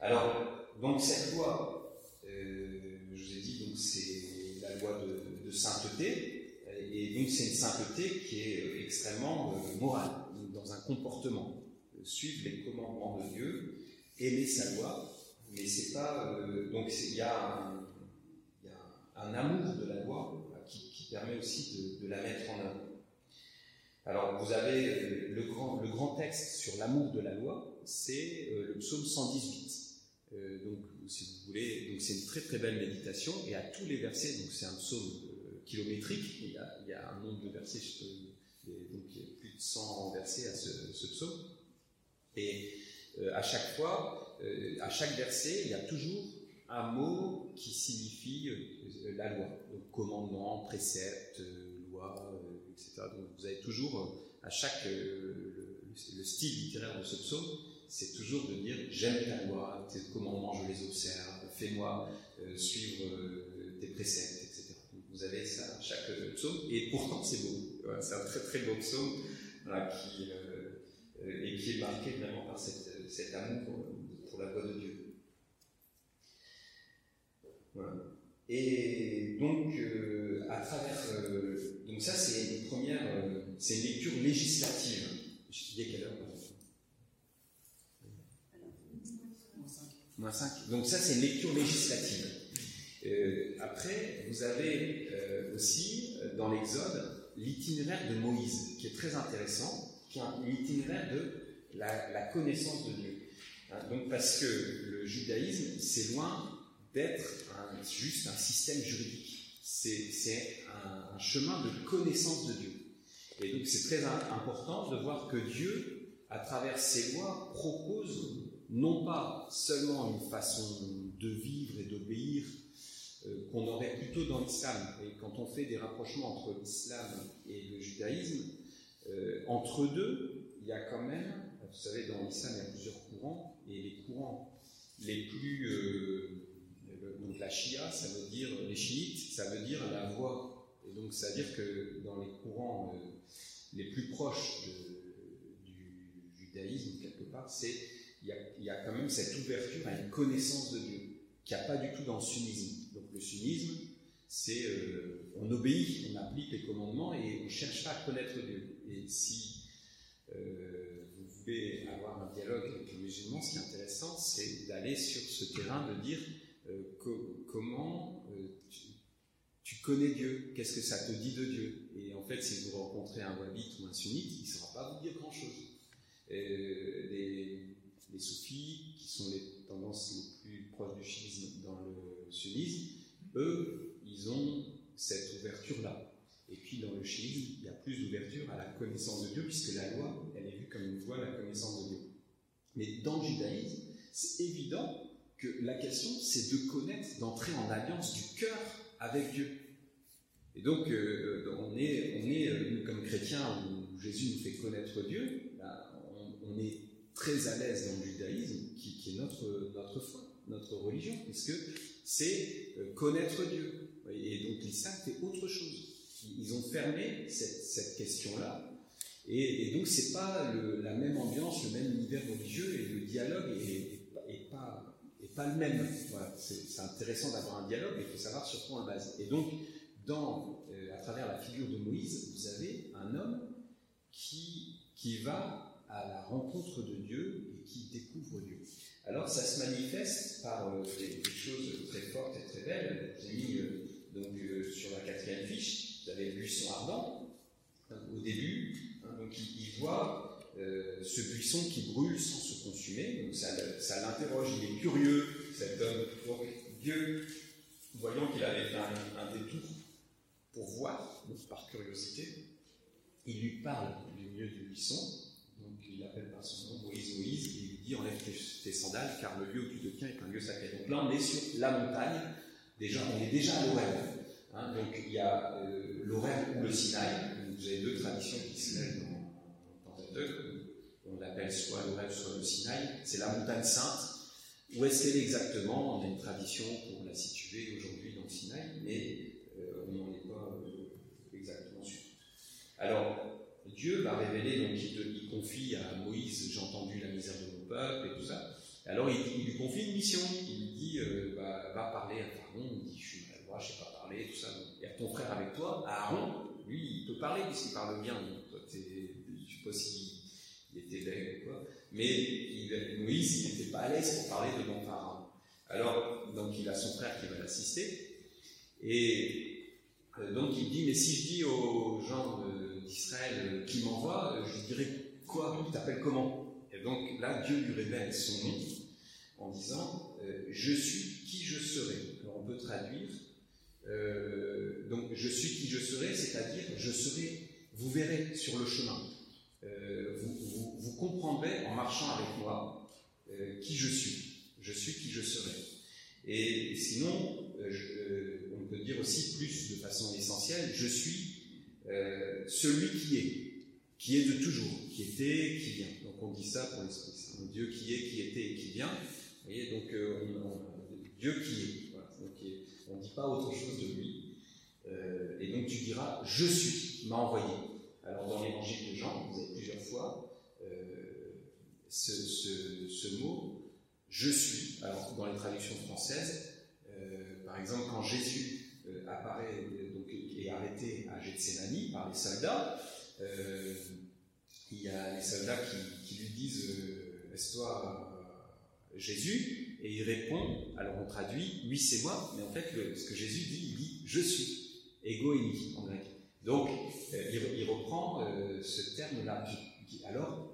Alors, donc, cette loi euh, je vous ai dit, donc c'est la loi de, sainteté, et donc c'est une sainteté qui est euh, extrêmement euh, morale, dans un comportement. Suivre les commandements de Dieu, aimer sa loi, mais c'est pas. donc il y, a un, amour de la loi qui, qui permet aussi de, la mettre en œuvre. Alors vous avez le grand, le grand texte sur l'amour de la loi, c'est le psaume 118. Euh, donc, si vous voulez, donc c'est une très très belle méditation et à tous les versets, donc c'est un psaume euh, kilométrique, il y, a, un nombre de versets, donc il y a plus de 100 versets à ce psaume. Et euh, à chaque fois, euh, à chaque verset, il y a toujours un mot qui signifie euh, la loi, donc commandement, précepte, loi, etc. Donc vous avez toujours à chaque le, le, style littéraire de ce psaume c'est toujours de dire j'aime ta loi, tes commandements, je les observe, fais-moi suivre tes préceptes, etc. Vous avez ça à chaque psaume, et pourtant c'est beau. C'est un très très beau psaume qui, et qui est marqué vraiment par cet amour pour, la voix de Dieu. Voilà. Et donc, euh, à travers. euh, donc, ça, c'est une première. euh, c'est une lecture législative. Je dis à quelle heure Moins 5. Donc, ça, c'est une lecture législative. Euh, après, vous avez euh, aussi, euh, dans l'Exode, l'itinéraire de Moïse, qui est très intéressant, qui est un itinéraire de la, connaissance de Dieu. Hein, donc, parce que le judaïsme, c'est loin d'être juste un système juridique. C'est un, chemin de connaissance de Dieu. Et donc, c'est très im- important de voir que Dieu, à travers ses lois, propose non pas seulement une façon de vivre et d'obéir euh, qu'on aurait plutôt dans l'islam. Et quand on fait des rapprochements entre l'islam et le judaïsme, euh, entre deux, il y a quand même, vous savez, dans l'islam, il y a plusieurs courants, et les courants les plus. euh, donc la Shia, ça veut dire, les chiites, ça veut dire la voie. Et donc ça veut dire que dans les courants euh, les plus proches du judaïsme, quelque part, c'est il y, a, quand même cette ouverture à une connaissance de Dieu, qu'il n'y a pas du tout dans le sunnisme. Donc le sunnisme, c'est on obéit, on applique les commandements et on ne cherche pas à connaître Dieu. Et si euh, vous voulez avoir un dialogue avec les musulmans, ce qui est intéressant, c'est d'aller sur ce terrain, de dire euh, co- comment euh, tu, connais Dieu, qu'est-ce que ça te dit de Dieu? Et en fait, si vous rencontrez un wahhabite ou un sunnite, il ne saura pas vous dire grand-chose. Les, les soufis, qui sont les tendances les plus proches du chiisme dans le sunnisme, eux, ils ont cette ouverture-là. Dans le chiisme, il y a plus d'ouverture à la connaissance de Dieu, puisque la loi, elle est vue comme une voie à la connaissance de Dieu. Mais dans le judaïsme, c'est évident que la question, c'est de connaître, d'entrer en alliance du cœur avec Dieu. Et donc, euh, on est, on est euh, nous, comme chrétiens, où Jésus nous fait connaître Dieu, ben, on, est très à l'aise dans le judaïsme, qui, est notre, notre foi, notre religion, puisque c'est euh, connaître Dieu. Et donc l'islam fait autre chose. Ils ont fermé cette, question-là. Et, et donc c'est pas la même ambiance, le même univers religieux, et le dialogue est, pas- le même. C'est intéressant d'avoir un dialogue, mais il faut savoir sur quoi on le base. Et donc, euh, à travers la figure de Moïse, vous avez un homme qui, va à la rencontre de Dieu et qui découvre Dieu. Alors ça se manifeste par euh, des, choses très fortes et très belles. J'ai mis euh, donc, sur la quatrième fiche, vous avez le buisson ardent hein, au début. hein, donc il, voit euh, ce buisson qui brûle sans se consumer. Donc ça, ça l'interroge, il est curieux, cet homme. Donc Dieu, voyant qu'il avait un, un détour pour voir, donc par curiosité, il lui parle du milieu du buisson. Donc il appelle par son nom Moïse, Moïse, et il lui dit enlève tes, sandales, car le lieu où tu te tiens est un lieu sacré. Donc là, on est sur la montagne. Déjà, on est déjà à l'Oreb. Hein, donc il y a euh, ou le Sinaï. Vous avez deux traditions qui se mêlent dans, Pentateuque. On l'appelle soit l'Oreb, soit le Sinaï. C'est la montagne sainte. Où est-ce qu'elle exactement? On a une tradition pour la situer aujourd'hui dans le Sinaï, mais euh, on n'en est pas euh, exactement sûr. Alors, Dieu va révéler, donc il, confie à Moïse, j'ai entendu la misère de mon peuple et tout ça. Alors il, lui confie une mission. Il lui dit, euh, va, va parler à Pharaon. Il dit, je suis maladroit, je ne sais pas parler, tout ça. Il y a ton frère avec toi, Aaron. Lui, il peut parler puisqu'il parle bien. Toi, je ne sais pas s'il il était bête ou quoi. Mais Moïse, il n'était pas à l'aise pour parler devant Pharaon. Alors, donc il a son frère qui va l'assister. Et euh, donc il dit, mais si je dis aux gens d'Israël qui m'envoient, je dirais quoi? Tu t'appelles comment? Et donc là, Dieu lui révèle son nom en disant, euh, je suis qui je serai. Alors on peut traduire, euh, donc je suis qui je serai, c'est-à-dire je serai, vous verrez sur le chemin. Euh, vous, comprendrez en marchant avec moi euh, qui je suis. Je suis qui je serai. Et sinon, on peut dire aussi plus de façon essentielle, je suis celui qui est, qui est de toujours, qui était, qui vient. Donc on dit ça pour l'Esprit Saint. Dieu qui est, qui était et qui vient. Vous voyez, donc on- on- Dieu qui est. On ne dit pas autre chose de lui. Euh, et donc tu diras, je suis, m'a envoyé. Alors dans l'évangile de Jean, vous avez plusieurs fois euh, ce, mot, je suis. Alors dans les traductions françaises, euh, par exemple, quand Jésus apparaît donc, est arrêté à Gethsemane par les soldats, il y a les soldats qui, lui disent Est-ce toi Jésus Et il répond, alors on traduit Oui, c'est moi, mais en fait, ce que Jésus dit, il dit Je suis, ego eimi en grec. Donc, il, reprend ce terme-là. Alors,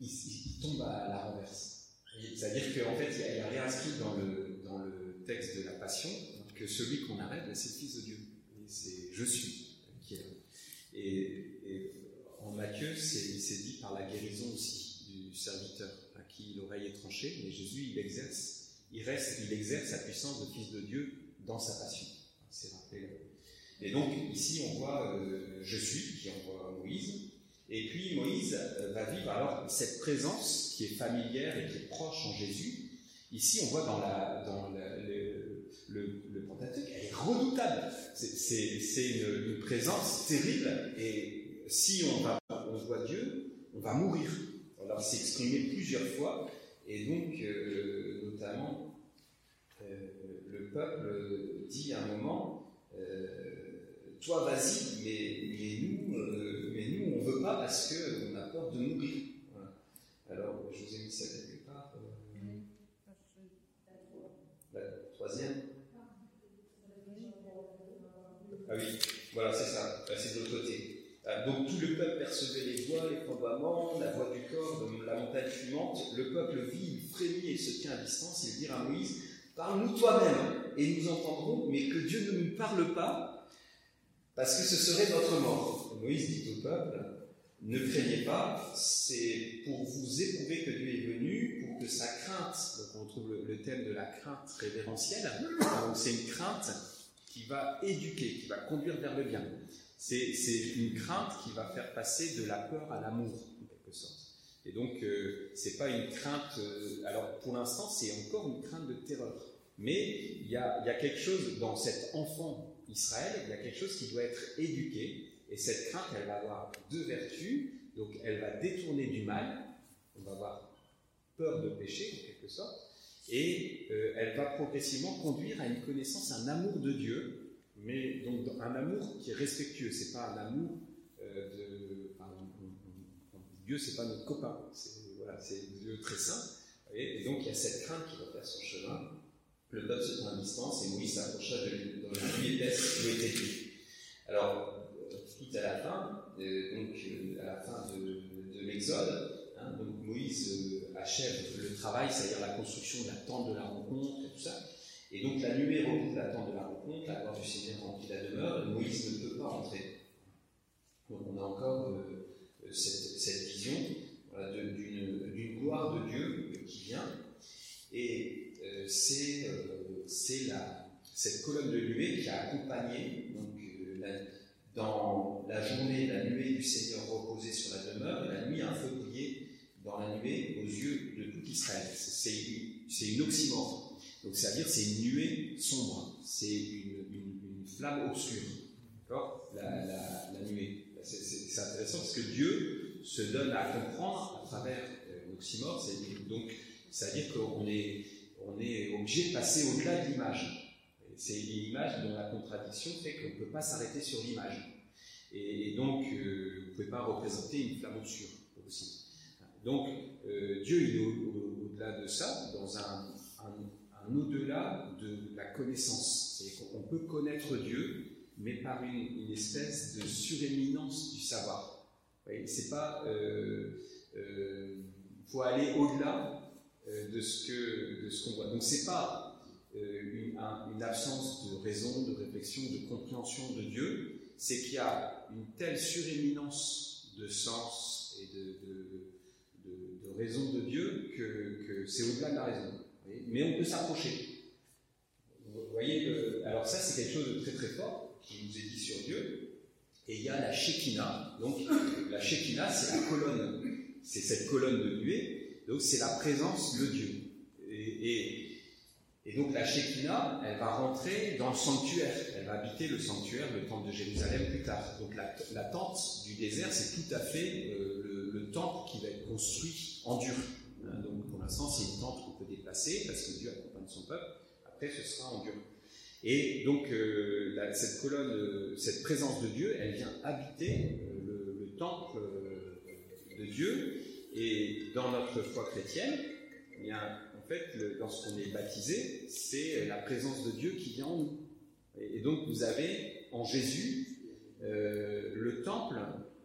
il, tombe à la renverse. C'est-à-dire qu'en fait, il a, réinscrit dans le, dans le texte de la Passion que celui qu'on arrête, c'est le Fils de Dieu. C'est Je suis qui est là. Et, en Matthieu, c'est dit par la guérison aussi du serviteur qui l'oreille est tranchée, mais Jésus, il exerce, il reste, il exerce sa puissance de Fils de Dieu dans sa passion. C'est rappelé. Et donc, ici, on voit euh, Je suis, qui envoie Moïse, et puis Moïse euh, va vivre alors cette présence qui est familière et qui est proche en Jésus. Ici, on voit dans, le, le, Pentateuque, elle est redoutable. C'est une, une, présence terrible. Et si on, va, on voit Dieu, on va mourir. Exprimé plusieurs fois. Et donc, euh, notamment, euh, le peuple dit à un moment Toi, vas-y, mais, mais nous on ne veut pas parce qu'on a peur de mourir. Alors, je vous ai mis ça quelque part. Euh, la troisième Ah oui, voilà, c'est ça. C'est de l'autre côté. Ah, donc tout le peuple percevait les voix, les probablement, la voix du corps, de la montagne fumante. Le peuple vit, il frémit et se tient à distance. Il dit à Moïse Parle-nous toi-même, et nous entendrons, mais que Dieu ne nous parle pas, parce que ce serait notre mort. Moïse dit au peuple ne craignez pas, c'est pour vous éprouver que Dieu est venu, pour que sa crainte, donc on trouve le, thème de la crainte révérentielle, c'est une crainte qui va éduquer, qui va conduire vers le bien. C'est une crainte qui va faire passer de la peur à l'amour, en quelque sorte. Et donc, euh, c'est pas une crainte. Euh, alors, pour l'instant, c'est encore une crainte de terreur. Mais il y a, quelque chose dans cet enfant Israël, il y a quelque chose qui doit être éduqué, et cette crainte, elle va avoir deux vertus. Donc, elle va détourner du mal. On va avoir peur de pécher, en quelque sorte. Et euh, elle va progressivement conduire à une connaissance, un amour de Dieu, mais donc un amour qui est respectueux. C'est pas un amour euh, de. Enfin, Dieu, c'est pas notre copain. C'est voilà, Dieu très saint. Et, donc, il y a cette crainte qui va faire son chemin. Le peuple se tient à distance et Moïse s'approcha de lui dans la nuit épaisse où était Dieu. Alors, tout à la fin, euh, donc euh, à la fin de l'Exode. Hein, donc Moïse euh, achève le travail, c'est-à-dire la construction de la tente de la rencontre et tout ça. Et donc la nuée recouvre la tente de la rencontre, la gloire du Seigneur remplit la demeure, Moïse ne peut pas entrer. Donc on a encore cette, cette, vision d'une gloire de Dieu qui vient. Et c'est cette colonne de nuée qui a accompagné dans la journée, la nuée du Seigneur reposait sur la demeure, la nuit, un feu dans la nuée aux yeux de tout Israël. C'est une oxymore. Donc, c'est-à-dire, c'est une nuée sombre, c'est une, flamme obscure. D'accord? La, nuée. C'est intéressant parce que Dieu se donne à comprendre à travers euh, l'oxymore, donc, c'est-à-dire qu'on est, on est obligé de passer au-delà de l'image. C'est une image dont la contradiction fait qu'on ne peut pas s'arrêter sur l'image. Et, donc, euh, vous ne pouvez pas représenter une flamme obscure. Donc, euh, Dieu, il est au-delà de ça, dans un, au-delà de la connaissance. C'est-à-dire qu'on peut connaître Dieu, mais par une, espèce de suréminence du savoir. C'est pas. Il euh, faut aller au-delà de ce qu'on voit. Donc, c'est pas euh, une, absence de raison, de réflexion, de compréhension de Dieu, c'est qu'il y a une telle suréminence de sens et de, raison de Dieu que, c'est au-delà de la raison. Mais on peut s'approcher. Vous voyez, alors ça c'est quelque chose de très très fort qui nous est dit sur Dieu. Et il y a la Shekinah. Donc la Shekinah c'est la colonne, c'est cette colonne de nuée. Donc c'est la présence de Dieu. et et donc la Shekinah, elle va rentrer dans le sanctuaire, elle va habiter le sanctuaire, le temple de Jérusalem plus tard. Donc la, tente du désert, c'est tout à fait euh, temple qui va être construit en dur. Hein, donc pour l'instant, c'est une tente qu'on peut déplacer parce que Dieu accompagne son peuple Après, ce sera en dur. Et donc, euh, cette colonne, euh, cette présence de Dieu, elle vient habiter euh, le, le temple de Dieu. Et dans notre foi chrétienne, eh bien, en fait, le- lorsqu'on est baptisé, c'est la présence de Dieu qui vient en nous. Et, et donc, vous avez en Jésus le temple,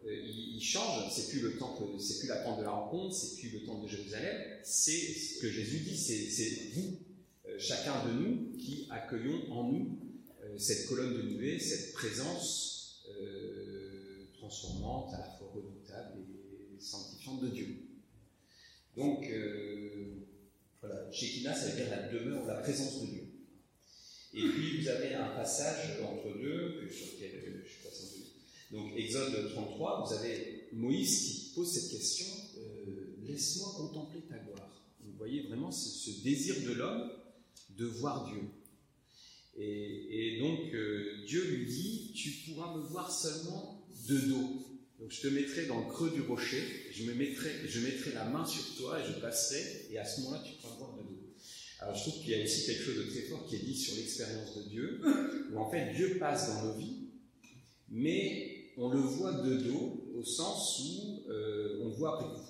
il, il change. C'est plus le temple, c'est plus la tente de la rencontre, c'est plus le temple de Jérusalem. C'est ce que Jésus dit, c'est vous, euh, chacun de nous, qui accueillons en nous euh, cette colonne de nuée, cette présence euh, transformante, à la fois redoutable et sanctifiante de Dieu. Donc, euh, voilà, Shekinah, ça veut dire la demeure, la présence de Dieu. Et puis, vous avez un passage entre deux, sur lequel euh, je passe un peu. Donc, Exode 33, vous avez Moïse qui pose cette question euh, Laisse-moi contempler ta gloire. Vous voyez vraiment ce, désir de l'homme de voir Dieu. Et, et donc, euh, Dieu lui dit Tu pourras me voir seulement de dos. Donc, je te mettrai dans le creux du rocher, je, me mettrai, je mettrai la main sur toi et je passerai, et à ce moment-là, tu pourras me voir de dos. Alors, je trouve qu'il y a aussi quelque chose de très fort qui est dit sur l'expérience de Dieu, où en fait, Dieu passe dans nos vies, mais on le voit de dos, au sens où euh, on voit après coup.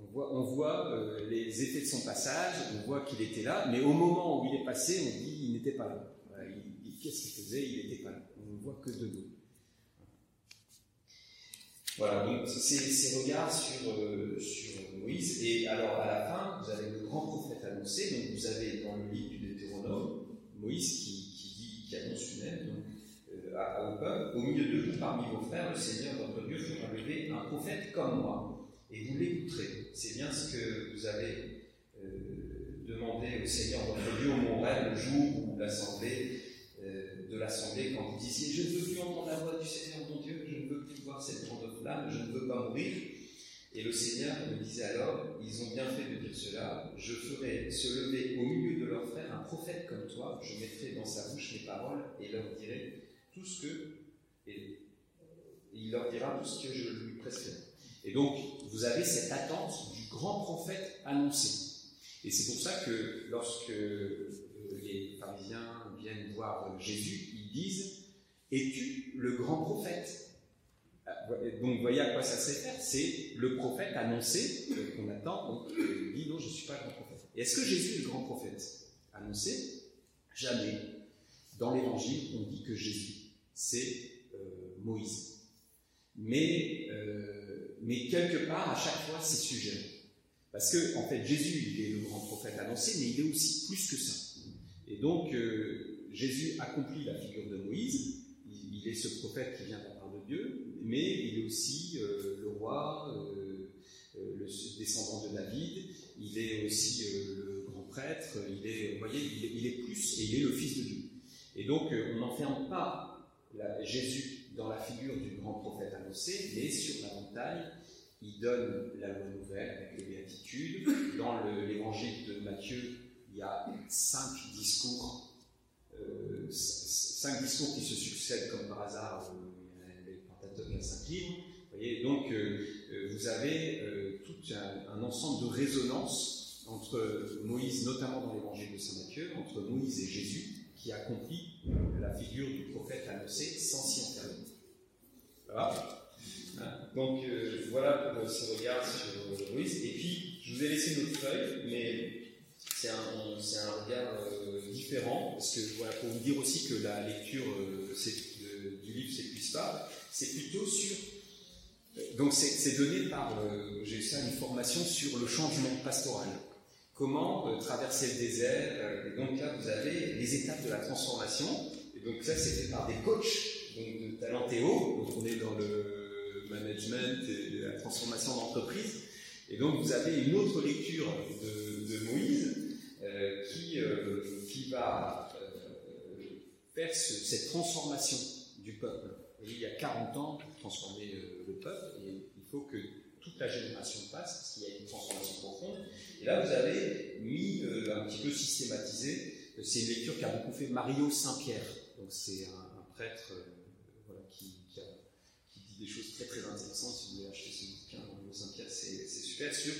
On voit, on voit euh, les effets de son passage, on voit qu'il était là, mais au moment où il est passé, on dit il n'était pas là. Qu'est-ce qu'il faisait? Il n'était pas là. On ne voit que de dos. Voilà, donc c'est ces regards sur, euh, sur Moïse. Et alors à la fin, vous avez le grand prophète annoncé. Donc vous avez dans le livre du Deutéronome Moïse qui, qui dit, qui annonce lui-même au peuple Au milieu de vous, parmi vos frères, le Seigneur votre Dieu fera lever un prophète comme moi, et vous l'écouterez. C'est bien ce que vous avez euh, demandé au Seigneur votre Dieu au Mont le jour où l'assemblée euh, de l'assemblée quand vous disiez Je ne veux plus entendre la voix du Seigneur mon Dieu, je ne veux plus voir cette grande flamme, je ne veux pas mourir. Et le Seigneur me disait alors Ils ont bien fait de dire cela, je ferai se lever au milieu de leurs frères un prophète comme toi, je mettrai dans sa bouche mes paroles et leur dirai tout ce que. Et il leur dira tout ce que je lui prescrirai. Et donc, vous avez cette attente du grand prophète annoncé. Et c'est pour ça que lorsque euh, les pharisiens viennent voir euh, Jésus, ils disent Es-tu le grand prophète? Ah, Donc, voyez à quoi ça se réfère C'est le prophète annoncé euh, qu'on attend. Donc, euh, il dit Non, je ne suis pas le grand prophète. Est-ce que Jésus est le grand prophète annoncé? Jamais. Dans l'évangile, on dit que Jésus, c'est euh, Moïse. Mais, euh, mais quelque part, à chaque fois, c'est sujet. Parce que, en fait, Jésus, il est le grand prophète annoncé, mais il est aussi plus que ça. Et donc, euh, Jésus accomplit la figure de Moïse. Il, est ce prophète qui vient de la part de Dieu, mais il est aussi le roi, le descendant de David. Il est aussi le grand prêtre. Il est, vous voyez, il est, il est plus, et il est le fils de Dieu. Et donc, on n'enferme pas Jésus dans la figure du grand prophète annoncé, mais sur la montagne, il donne la loi nouvelle avec les béatitudes. Dans le- l'évangile de Matthieu, il y a cinq discours, euh, cinq discours qui se succèdent comme par hasard. euh, les Pentateuques, il cinq livres. Donc, euh, euh, vous avez euh, tout un ensemble de résonances entre Moïse, notamment dans l'évangile de Saint Matthieu, entre Moïse et Jésus, qui accomplit la figure du prophète annoncé sans s'y enfermer. Voilà. Hein, Donc euh, voilà pour ce regard sur euh, Moïse. Et puis, je vous ai laissé notre feuille, mais c'est un, regard euh, différent, parce que voilà, pour vous dire aussi que la lecture euh, de- du livre s'épuise pas, c'est plutôt sur. euh, Donc c'est donné par, euh, j'ai eu ça, une formation sur le changement pastoral. Comment euh, traverser le désert. euh, et donc là, vous avez les étapes de la transformation. Et donc ça, c'est fait par des coachs donc de Talentéo. Donc on est dans le management et la transformation d'entreprise. Et donc vous avez une autre lecture de, Moïse euh, qui, qui va faire ce- cette transformation du peuple. Il y a 40 ans pour transformer le peuple il faut que toute la génération passe parce qu'il y a une transformation profonde. Et là vous avez mis euh, un petit peu systématisé. C'est une lecture qu'a beaucoup fait Mario Saint-Pierre. Donc c'est un, prêtre euh, qui, qui a qui dit des choses très très intéressantes. Si vous voulez acheter ce bouquin, Mario Saint-Pierre, c'est super sur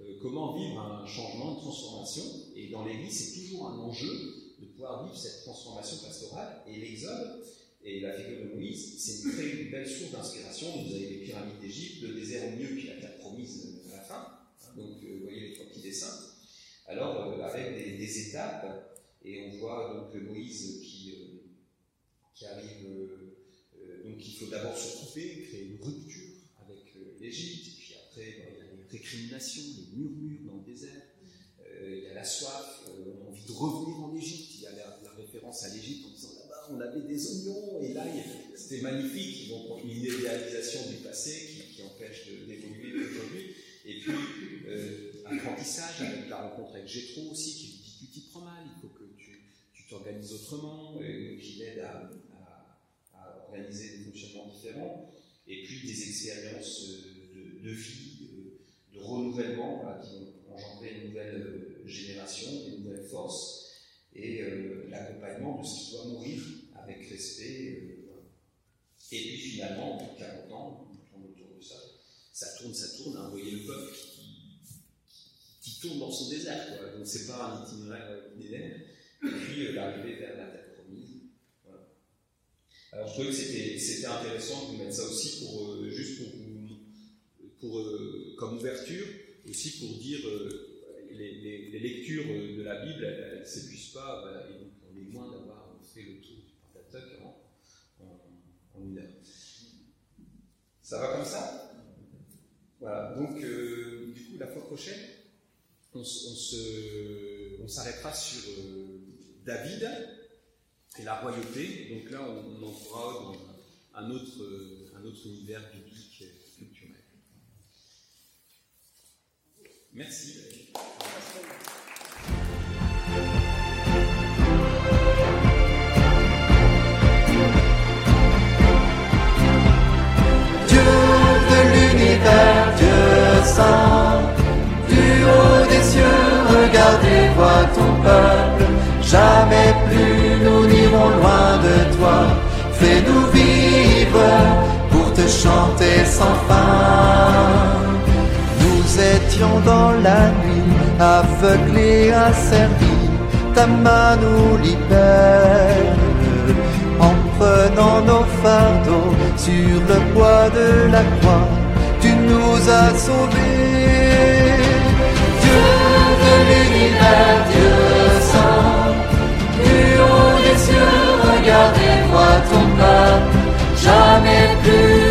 euh, comment vivre un changement, une transformation. Et dans l'Église, c'est toujours un enjeu de pouvoir vivre cette transformation pastorale. Et l'Exode et la figure de Moïse, c'est une très belle source d'inspiration. Vous avez les pyramides d'Égypte, le désert au mieux, puis la terre promise à la fin. Donc, euh, vous voyez les trois petits dessins. Alors, euh, avec des, étapes, et on voit donc Moïse qui, qui arrive, donc il faut d'abord se couper, créer une rupture avec l'Égypte, puis après, il y a les récriminations, les murmures dans le désert, il y a la soif, on a envie de revenir en Égypte, il y a la, référence à l'Égypte en disant on avait des oignons, et là c'était magnifique, une idéalisation du passé qui, empêche d'évoluer aujourd'hui. Et puis, euh, apprentissage avec la rencontre avec Gétro aussi, qui lui dit tu t'y prends mal, il faut que tu t'organises autrement, et qui l'aide à, organiser des fonctionnements différents. Et puis des expériences de, vie, de, renouvellement qui vont engendrer une nouvelle euh, génération, une nouvelle force et euh, l'accompagnement de ce qui doit mourir avec respect. Euh, et puis finalement, de 40 ans, on tourne autour de ça. Ça tourne, ça tourne. Hein. Vous voyez le peuple qui, tourne dans son désert. Quoi. Donc c'est pas un itinéraire linéaire. Et puis euh, l'arrivée vers la terre promise. Voilà. Alors je trouvais que c'était intéressant de vous mettre ça aussi pour juste pour pour, comme ouverture, aussi pour dire les, lectures de la Bible, elles ne s'épuisent pas, et donc on est loin d'avoir fait le tour du Pentateuque en, une heure. Ça va comme ça? Voilà, donc euh, du coup, la fois prochaine, on, s'arrêtera sur euh, David et la royauté. Donc là, on, on entrera dans un un autre univers biblique Merci. Dieu de l'univers, Dieu saint, du haut des cieux, regarde et vois ton peuple. Jamais plus nous n'irons loin de toi. Fais-nous vivre pour te chanter sans fin nous étions dans la nuit, aveuglés, asservis, ta main nous libère. En prenant nos fardeaux sur le poids de la croix, tu nous as sauvés. Dieu de l'univers, Dieu saint, du haut des cieux, regarde et vois ton pas, jamais plus.